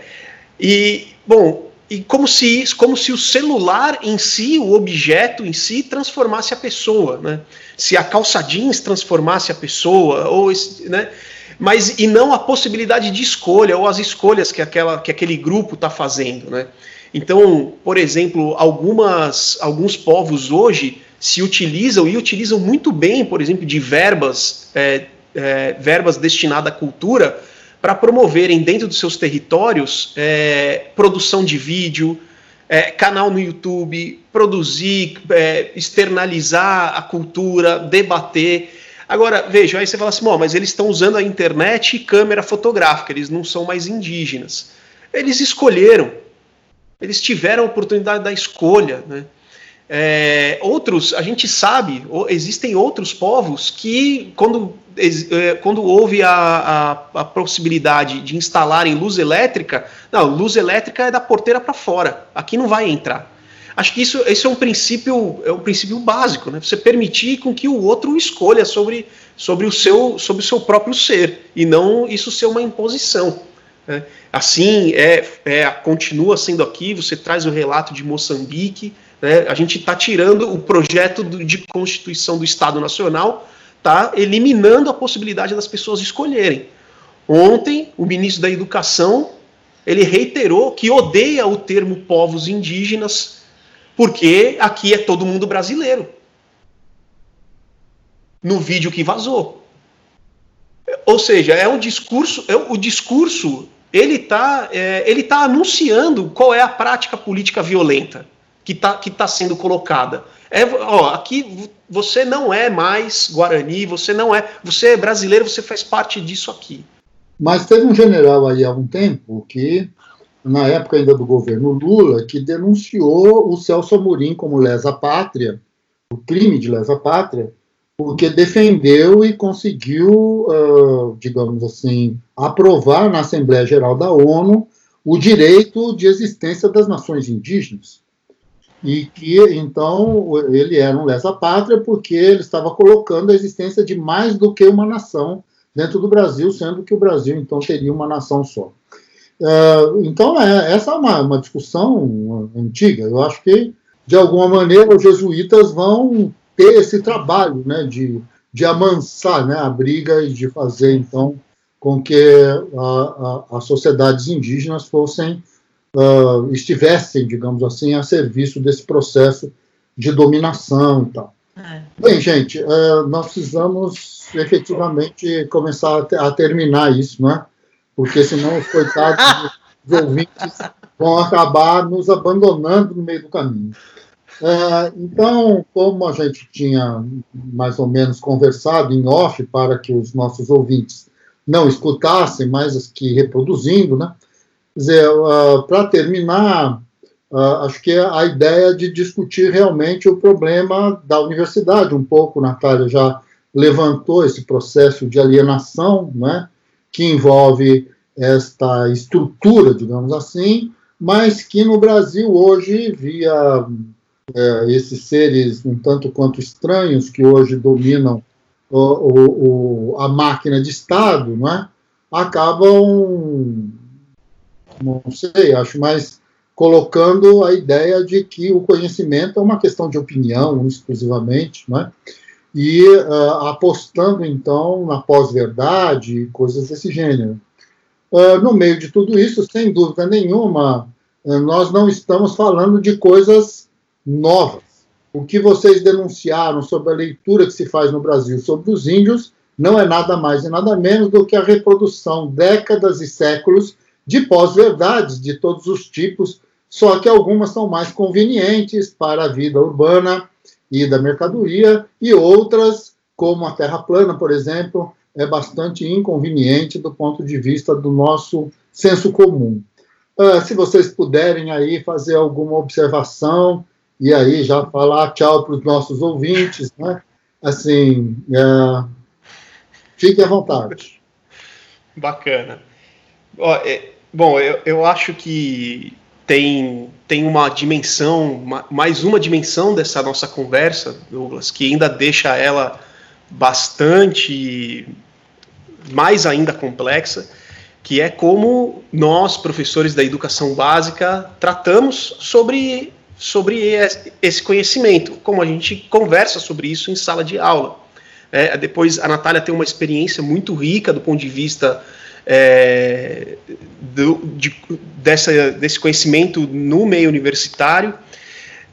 e, bom, e como se, como se o celular em si, o objeto em si, transformasse a pessoa, né? Se a calça jeans transformasse a pessoa, ou né? Mas e não a possibilidade de escolha ou as escolhas que, aquela, que aquele grupo está fazendo, né? Então, por exemplo, algumas, alguns povos hoje se utilizam e utilizam muito bem, por exemplo, de verbas é, é, verbas destinadas à cultura para promoverem dentro dos seus territórios é, produção de vídeo, é, canal no YouTube, produzir, é, externalizar a cultura, debater. Agora, veja, aí você fala assim, mas eles estão usando a internet e câmera fotográfica, eles não são mais indígenas. Eles escolheram, eles tiveram a oportunidade da escolha, né? É, outros, a gente sabe, existem outros povos que, quando, é, quando houve a, a, a, possibilidade de instalarem luz elétrica, não, luz elétrica é da porteira para fora, aqui não vai entrar. Acho que isso, esse é um princípio, é um princípio básico, né? Você permitir com que o outro escolha sobre, sobre, o, seu, sobre o seu próprio ser, e não isso ser uma imposição. Né? Assim, é, é, continua sendo aqui, você traz o relato de Moçambique, né? A gente está tirando o projeto de constituição do Estado Nacional, está eliminando a possibilidade das pessoas escolherem. Ontem, o ministro da Educação ele reiterou que odeia o termo povos indígenas, porque aqui é todo mundo brasileiro. No vídeo que vazou. Ou seja, é um discurso, é, o discurso ele está é, ele tá anunciando qual é a prática política violenta que está que tá sendo colocada. É, ó, aqui você não é mais Guarani, você não é, você é brasileiro, você faz parte disso aqui. Mas teve um general aí há um tempo que, na época ainda do governo Lula, que denunciou o Celso Amorim como lesa pátria, o crime de lesa pátria, porque defendeu e conseguiu, uh, digamos assim, aprovar na Assembleia Geral da ONU o direito de existência das nações indígenas e que então ele era um lesa-pátria porque ele estava colocando a existência de mais do que uma nação dentro do Brasil, sendo que o Brasil então teria uma nação só. Uh, então, é, essa é uma, uma, discussão antiga. Eu acho que, de alguma maneira, os jesuítas vão ter esse trabalho né, de, de amansar né, a briga e de fazer, então, com que as sociedades indígenas fossem uh, estivessem, digamos assim, a serviço desse processo de dominação e tal. É. Bem, gente, uh, nós precisamos efetivamente começar a, a, terminar isso, né? Porque senão os coitados dos ouvintes vão acabar nos abandonando no meio do caminho. Uh, então, como a gente tinha mais ou menos conversado em off para que os nossos ouvintes não escutassem, mas que reproduzindo, né? Uh, para terminar, uh, acho que a ideia de discutir realmente o problema da universidade, um pouco, Natália já levantou esse processo de alienação, né, que envolve esta estrutura, digamos assim, mas que no Brasil hoje, via é, esses seres um tanto quanto estranhos que hoje dominam o, o, o, a máquina de Estado, é? acabam não sei, acho mais colocando a ideia de que o conhecimento é uma questão de opinião exclusivamente, né? e uh, apostando então na pós-verdade e coisas desse gênero. Uh, no meio de tudo isso, sem dúvida nenhuma, nós não estamos falando de coisas novas. O que vocês denunciaram sobre a leitura que se faz no Brasil sobre os índios não é nada mais e nada menos do que a reprodução, décadas e séculos, de pós-verdades de todos os tipos, só que algumas são mais convenientes para a vida urbana e da mercadoria, e outras, como a Terra plana, por exemplo, é bastante inconveniente do ponto de vista do nosso senso comum. Uh, se vocês puderem aí fazer alguma observação e aí já falar tchau para os nossos ouvintes, né? Assim, uh, fique à vontade. Bacana. Ó, é, Bom, eu, eu acho que tem, tem uma dimensão, mais uma dimensão dessa nossa conversa, Douglas, que ainda deixa ela bastante mais ainda complexa, que é como nós, professores da educação básica, tratamos sobre, sobre esse conhecimento, como a gente conversa sobre isso em sala de aula. É, depois, a Natália tem uma experiência muito rica do ponto de vista é, do, de, dessa, desse conhecimento no meio universitário.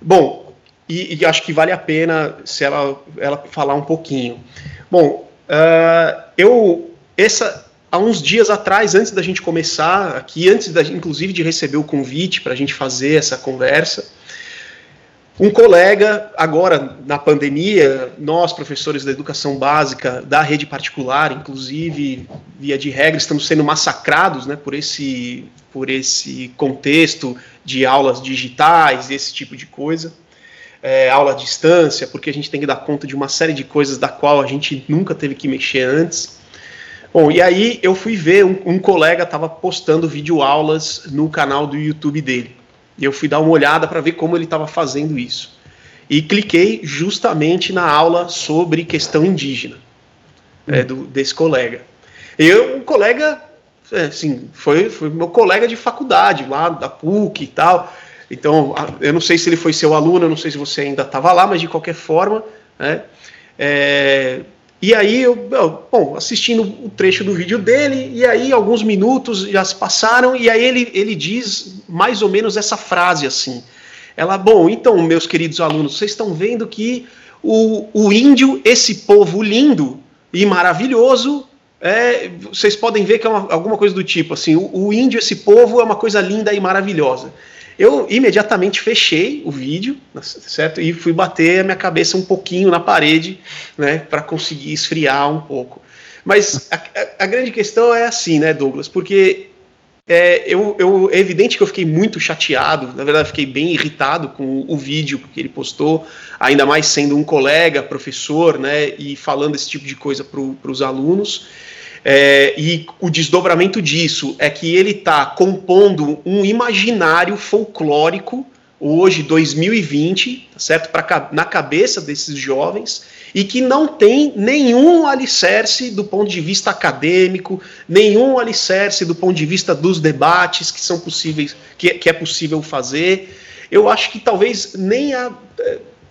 Bom, e, e, acho que vale a pena se ela, ela falar um pouquinho. Bom, uh, eu essa há uns dias atrás, antes da gente começar aqui, antes da, inclusive de receber o convite para a gente fazer essa conversa, um colega, agora na pandemia, nós, professores da educação básica da rede particular, inclusive, via de regra, estamos sendo massacrados né, por, esse, por esse contexto de aulas digitais, esse tipo de coisa. É, aula à distância, porque a gente tem que dar conta de uma série de coisas da qual a gente nunca teve que mexer antes. Bom, e aí eu fui ver, um, um colega estava postando vídeo aulas no canal do YouTube dele. E eu fui dar uma olhada para ver como ele estava fazendo isso. E cliquei justamente na aula sobre questão indígena é, do, desse colega. Eu, um colega, assim, foi, foi meu colega de faculdade lá da PUC e tal. Então, eu não sei se ele foi seu aluno, eu não sei se você ainda estava lá, mas de qualquer forma, né, é, e aí eu, bom, assistindo o trecho do vídeo dele, e aí alguns minutos já se passaram, e aí ele, ele diz mais ou menos essa frase assim. Ela, bom, então, meus queridos alunos, vocês estão vendo que o, o índio, esse povo lindo e maravilhoso, é, vocês podem ver que é uma, alguma coisa do tipo assim: o, o índio, esse povo, é uma coisa linda e maravilhosa. Eu imediatamente fechei o vídeo, certo? E fui bater a minha cabeça um pouquinho na parede, né, para conseguir esfriar um pouco. Mas a, a, grande questão é assim, né, Douglas? Porque é, eu, eu, é evidente que eu fiquei muito chateado, na verdade, fiquei bem irritado com o vídeo que ele postou, ainda mais sendo um colega, professor, né, e falando esse tipo de coisa para os alunos. É, e o desdobramento disso é que ele está compondo um imaginário folclórico, hoje, 2020, tá certo? Pra, na cabeça desses jovens, e que não tem nenhum alicerce do ponto de vista acadêmico, nenhum alicerce do ponto de vista dos debates que são possíveis, que, que é possível fazer. Eu acho que talvez nem a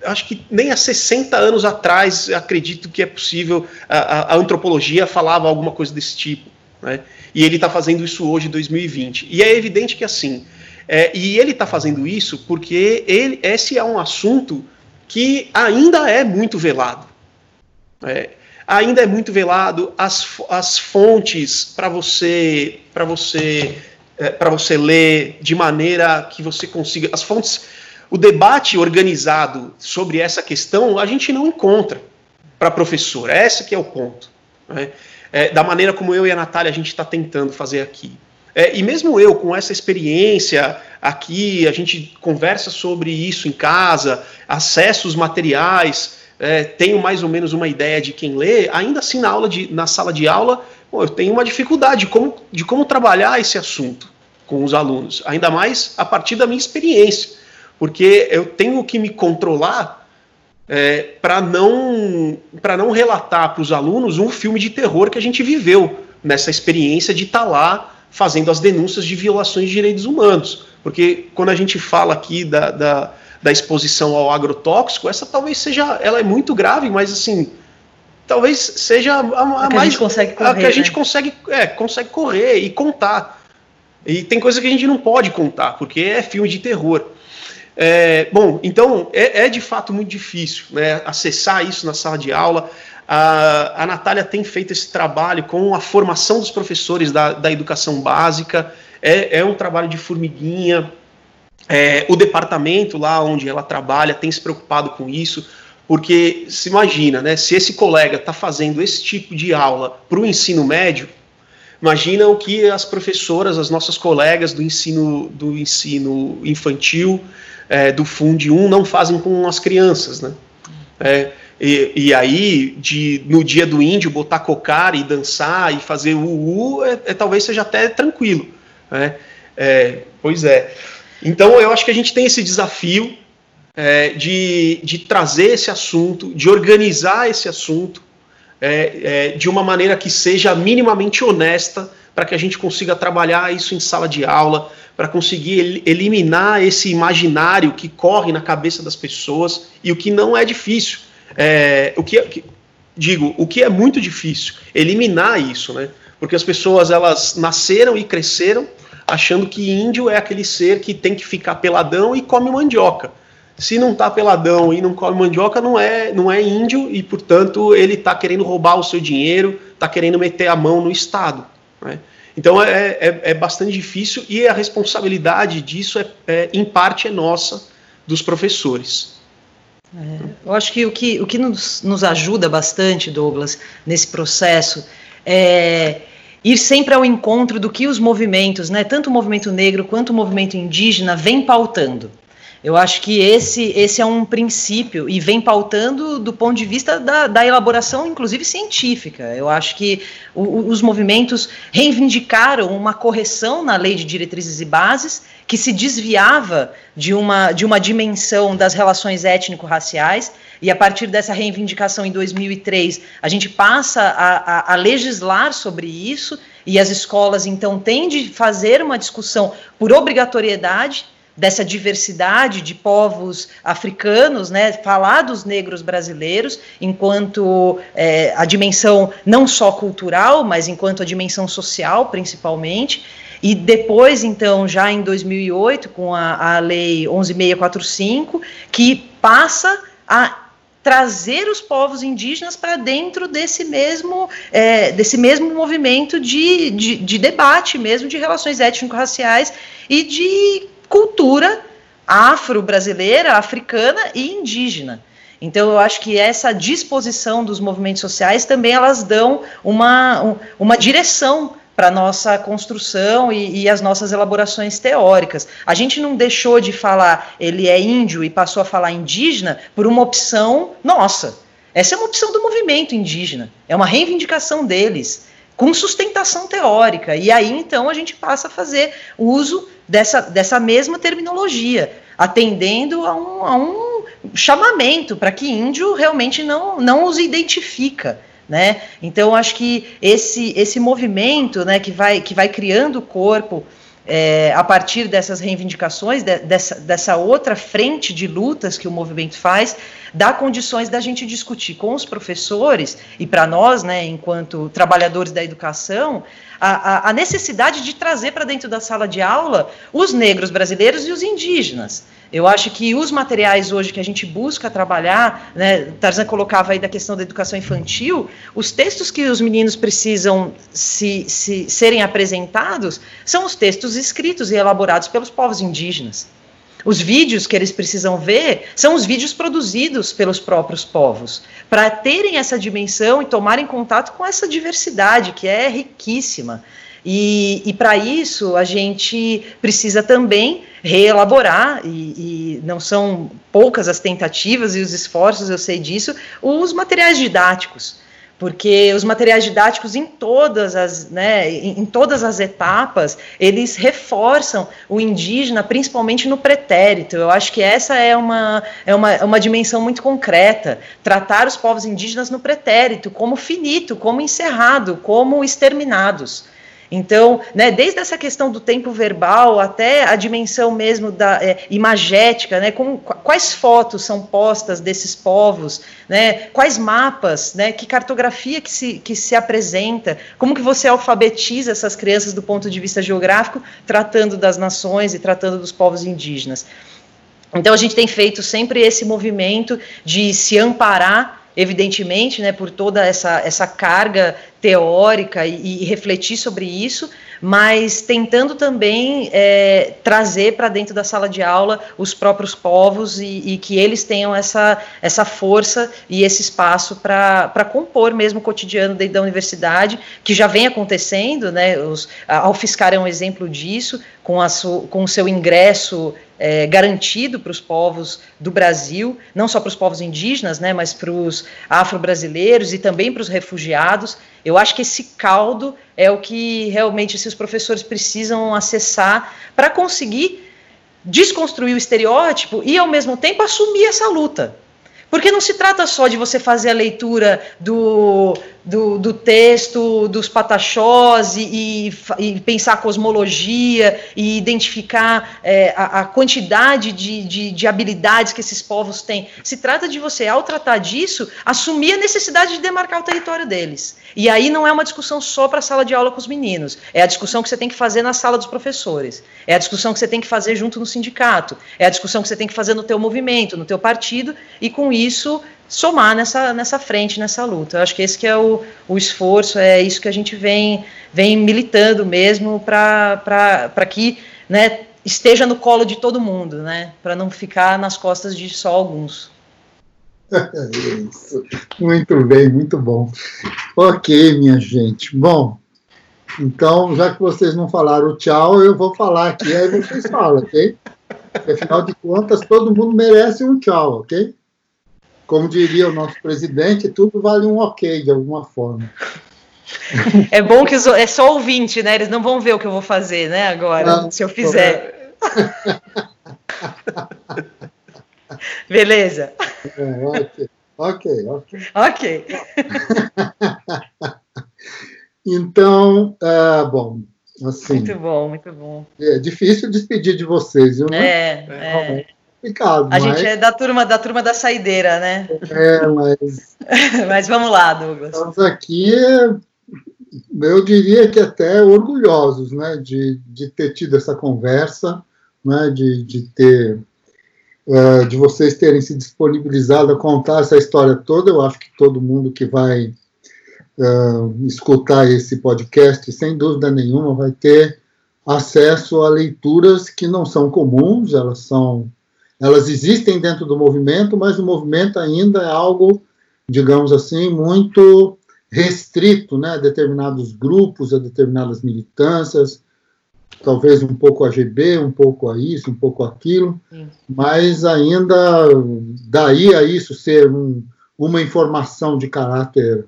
acho que nem há 60 anos atrás acredito que é possível, a, a antropologia falava alguma coisa desse tipo. Né? E ele está fazendo isso hoje, em 2020. E é evidente que assim, é, e ele está fazendo isso porque ele, esse é um assunto que ainda é muito velado. É, ainda é muito velado as, as fontes para você para você é, para você ler de maneira que você consiga as fontes o debate organizado sobre essa questão a gente não encontra para professor. Esse que é o ponto. Né? É, da maneira como eu e a Natália a gente está tentando fazer aqui. É, e mesmo eu, com essa experiência aqui, a gente conversa sobre isso em casa, acessa os materiais, é, tenho mais ou menos uma ideia de quem lê, ainda assim na, aula de, na sala de aula, bom, eu tenho uma dificuldade de como, de como trabalhar esse assunto com os alunos, ainda mais a partir da minha experiência porque eu tenho que me controlar é, para não para não relatar para os alunos um filme de terror que a gente viveu nessa experiência de estar tá lá fazendo as denúncias de violações de direitos humanos. Porque quando a gente fala aqui da, da, da exposição ao agrotóxico, essa talvez seja, ela é muito grave, mas assim, talvez seja a, a, a mais a, correr, a que a gente né? consegue, é, consegue correr e contar. E tem coisa que a gente não pode contar, porque é filme de terror. É, bom, então é, é, de fato muito difícil né, acessar isso na sala de aula. A, a Natália tem feito esse trabalho com a formação dos professores da, da educação básica, é, é um trabalho de formiguinha. É, o departamento lá onde ela trabalha tem se preocupado com isso, porque se imagina, né, se esse colega está fazendo esse tipo de aula para o ensino médio, imagina o que as professoras, as nossas colegas do ensino, do ensino infantil, é, do Fundo 1 não fazem com as crianças, né? É, e, e, aí, de, no dia do índio, botar cocar e dançar e fazer o u, é, é, talvez seja até tranquilo. Né? É, pois é. Então, eu acho que a gente tem esse desafio é, de, de trazer esse assunto, de organizar esse assunto é, é, de uma maneira que seja minimamente honesta para que a gente consiga trabalhar isso em sala de aula, para conseguir eliminar esse imaginário que corre na cabeça das pessoas e o que não é difícil. É, o que, que, digo, o que é muito difícil, eliminar isso, né? Porque as pessoas elas nasceram e cresceram achando que índio é aquele ser que tem que ficar peladão e come mandioca. se não tá peladão e não come mandioca, não é, não é índio e, portanto, ele está querendo roubar o seu dinheiro, está querendo meter a mão no Estado. Né? Então é, é, é, bastante difícil e a responsabilidade disso, é, é em parte, é nossa, dos professores. É, eu acho que o que, o que nos, nos ajuda bastante, Douglas, nesse processo é ir sempre ao encontro do que os movimentos, né, tanto o movimento negro quanto o movimento indígena, vem pautando. Eu acho que esse, esse é um princípio e vem pautando do ponto de vista da, da elaboração, inclusive científica. Eu acho que o, os movimentos reivindicaram uma correção na lei de diretrizes e bases que se desviava de uma, de uma dimensão das relações étnico-raciais, e a partir dessa reivindicação em 2003, a gente passa a, a, a legislar sobre isso, e as escolas então têm de fazer uma discussão por obrigatoriedade dessa diversidade de povos africanos, né, falar dos negros brasileiros enquanto é, a dimensão não só cultural, mas enquanto a dimensão social, principalmente. E depois, então, já em 2008, com a, a Lei 11.645, que passa a trazer os povos indígenas para dentro desse mesmo, é, desse mesmo movimento de, de, de debate mesmo de relações étnico-raciais e de cultura afro-brasileira, africana e indígena. Então, eu acho que essa disposição dos movimentos sociais também elas dão uma, uma direção para a nossa construção e, e, as nossas elaborações teóricas. A gente não deixou de falar ele é índio e passou a falar indígena por uma opção nossa. Essa é uma opção do movimento indígena, é uma reivindicação deles, com sustentação teórica. E aí, então, a gente passa a fazer uso dessa, dessa mesma terminologia, atendendo a um, a um chamamento para que índio realmente não, não os identifica. Né? Então, acho que esse, esse movimento né, que, vai, que vai criando o corpo é, a partir dessas reivindicações, de, dessa, dessa outra frente de lutas que o movimento faz, dá condições da gente discutir com os professores e para nós, né, enquanto trabalhadores da educação, a, a necessidade de trazer para dentro da sala de aula os negros brasileiros e os indígenas. Eu acho que os materiais hoje que a gente busca trabalhar, né, Tarzan colocava aí da questão da educação infantil, os textos que os meninos precisam se, se serem apresentados são os textos escritos e elaborados pelos povos indígenas. Os vídeos que eles precisam ver são os vídeos produzidos pelos próprios povos, para terem essa dimensão e tomarem contato com essa diversidade que é riquíssima. E, e para isso a gente precisa também reelaborar, e, e, não são poucas as tentativas e os esforços, eu sei disso, os materiais didáticos porque os materiais didáticos em todas as, né, em, todas as etapas, eles reforçam o indígena, principalmente no pretérito. Eu acho que essa é uma, é uma, é uma dimensão muito concreta, tratar os povos indígenas no pretérito, como finito, como encerrado, como exterminados. Então, né, desde essa questão do tempo verbal até a dimensão mesmo da é, imagética, né, quais fotos são postas desses povos, né, quais mapas, né, que cartografia que se, que se apresenta, como que você alfabetiza essas crianças do ponto de vista geográfico, tratando das nações e tratando dos povos indígenas. Então, a gente tem feito sempre esse movimento de se amparar evidentemente, né, por toda essa, essa carga teórica e, e refletir sobre isso, mas tentando também é, trazer para dentro da sala de aula os próprios povos e, e, que eles tenham essa, essa força e esse espaço para compor mesmo o cotidiano dentro da universidade, que já vem acontecendo, né, os, a UFSCar é um exemplo disso, com, a su, com o seu ingresso é, garantido para os povos do Brasil, não só para os povos indígenas, né, mas para os afro-brasileiros e também para os refugiados. Eu acho que esse caldo é o que realmente esses professores precisam acessar para conseguir desconstruir o estereótipo e, ao mesmo tempo, assumir essa luta. Porque não se trata só de você fazer a leitura do, do, do texto, dos pataxós e, e, e pensar a cosmologia e identificar é, a, a, quantidade de, de, de, habilidades que esses povos têm. Se trata de você, ao tratar disso, assumir a necessidade de demarcar o território deles. E aí não é uma discussão só para a sala de aula com os meninos, é a discussão que você tem que fazer na sala dos professores, é a discussão que você tem que fazer junto no sindicato, é a discussão que você tem que fazer no teu movimento, no teu partido, e com isso somar nessa, nessa frente, nessa luta. Eu acho que esse que é o, o esforço, é isso que a gente vem, vem militando mesmo para que né, esteja no colo de todo mundo, né, para não ficar nas costas de só alguns. Isso. Muito bem, muito bom. Ok, minha gente. Bom, então, já que vocês não falaram tchau, eu vou falar aqui, aí vocês falam, ok? Afinal de contas, todo mundo merece um tchau, ok? Como diria o nosso presidente, tudo vale um ok de alguma forma. É bom que é só ouvinte, né? Eles não vão ver o que eu vou fazer, né? Agora, não, se eu fizer. Beleza. É, ok, ok, ok. Ok. então, é, bom, assim. Muito bom, muito bom. É difícil despedir de vocês, viu? É, é complicado. A mas... gente é da turma da turma da saideira, né? É, mas. mas vamos lá, Douglas. Estamos aqui, eu diria que até orgulhosos, né, de, de ter tido essa conversa, né, de, de ter. Uh, de vocês terem se disponibilizado a contar essa história toda, eu acho que todo mundo que vai uh, escutar esse podcast, sem dúvida nenhuma, vai ter acesso a leituras que não são comuns, elas são elas existem dentro do movimento, mas o movimento ainda é algo, digamos assim, muito restrito né, a determinados grupos, a determinadas militâncias, talvez um pouco a GB, um pouco a isso, um pouco aquilo, Sim. mas ainda daí a isso ser um, uma informação de caráter,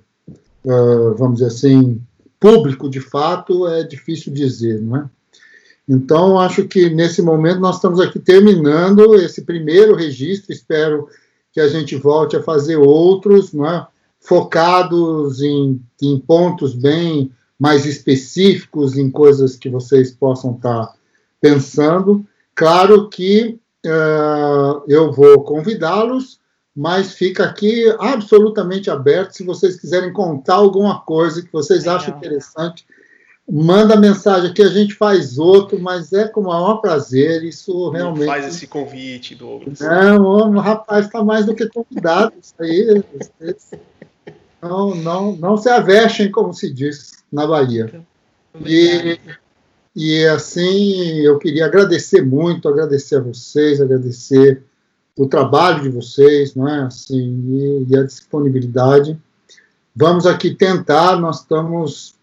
uh, vamos dizer assim, público de fato, é difícil dizer, não é? Então, acho que nesse momento nós estamos aqui terminando esse primeiro registro. Espero que a gente volte a fazer outros, é? focados em, em, pontos bem mais específicos, em coisas que vocês possam estar pensando. Claro que uh, eu vou convidá-los, mas fica aqui absolutamente aberto se vocês quiserem contar alguma coisa que vocês Legal. acham interessante manda mensagem que a gente faz outro, mas é com o maior prazer, isso realmente... Não faz esse convite, Douglas. Não, o rapaz está mais do que convidado, isso aí, não, não, não se avexem, como se diz na Bahia. E, e assim, eu queria agradecer muito, agradecer a vocês, agradecer o trabalho de vocês, não é? Assim, e, e a disponibilidade. Vamos aqui tentar, nós estamos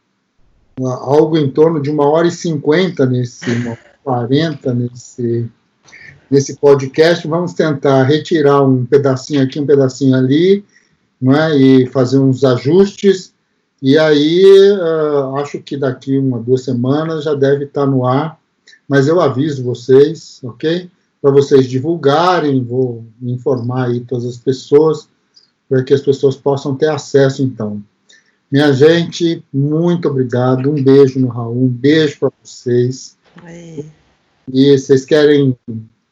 algo em torno de uma hora e cinquenta nesse, uma quarenta nesse, nesse podcast. Vamos tentar retirar um pedacinho aqui, um pedacinho ali, não é? e fazer uns ajustes. E aí, uh, acho que daqui uma, duas semanas já deve estar no ar, mas eu aviso vocês, ok? Para vocês divulgarem, vou informar aí todas as pessoas, para que as pessoas possam ter acesso, então. Minha gente, muito obrigado. Um beijo no Raul, um beijo para vocês. Oi. E vocês querem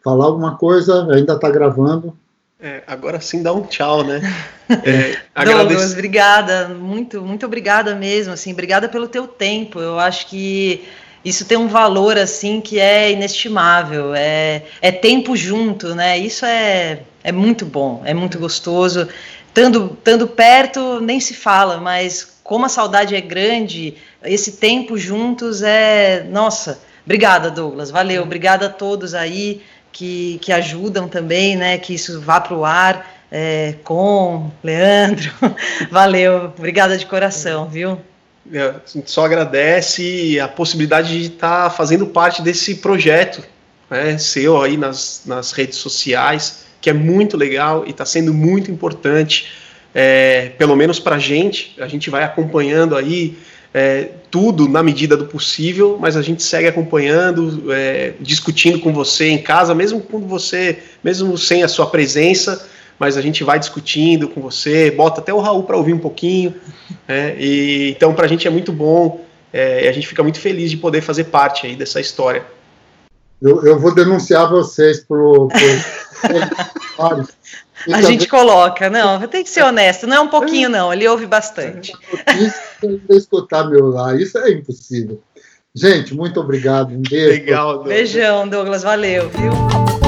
falar alguma coisa? Ainda está gravando? É, agora sim dá um tchau, né? É, Douglas, obrigada, muito, muito obrigada mesmo, assim, obrigada pelo teu tempo. Eu acho que isso tem um valor assim que é inestimável. É, é tempo junto, né? Isso é, é muito bom, é muito gostoso estando, estando perto nem se fala, mas como a saudade é grande, esse tempo juntos é. Nossa, obrigada, Douglas. Valeu, obrigada a todos aí que, que ajudam também, né? Que isso vá para o ar. É, com Leandro, valeu, obrigada de coração, viu? É, a gente só agradece a possibilidade de estar tá fazendo parte desse projeto né, seu aí nas, nas redes sociais que é muito legal e está sendo muito importante, é, pelo menos para a gente. A gente vai acompanhando aí é, tudo na medida do possível, mas a gente segue acompanhando, é, discutindo com você em casa, mesmo quando você, mesmo sem a sua presença, mas a gente vai discutindo com você, bota até o Raul para ouvir um pouquinho, Né? E, então, para a gente é muito bom é, a gente fica muito feliz de poder fazer parte aí dessa história. Eu, eu vou denunciar vocês pro. pro... a gente coloca, não, tem que ser honesto, não é um pouquinho, não, ele ouve bastante. Isso escutar meu lá, isso é impossível. Gente, muito obrigado. Um beijo. Legal, Douglas. Beijão, Douglas, valeu, viu?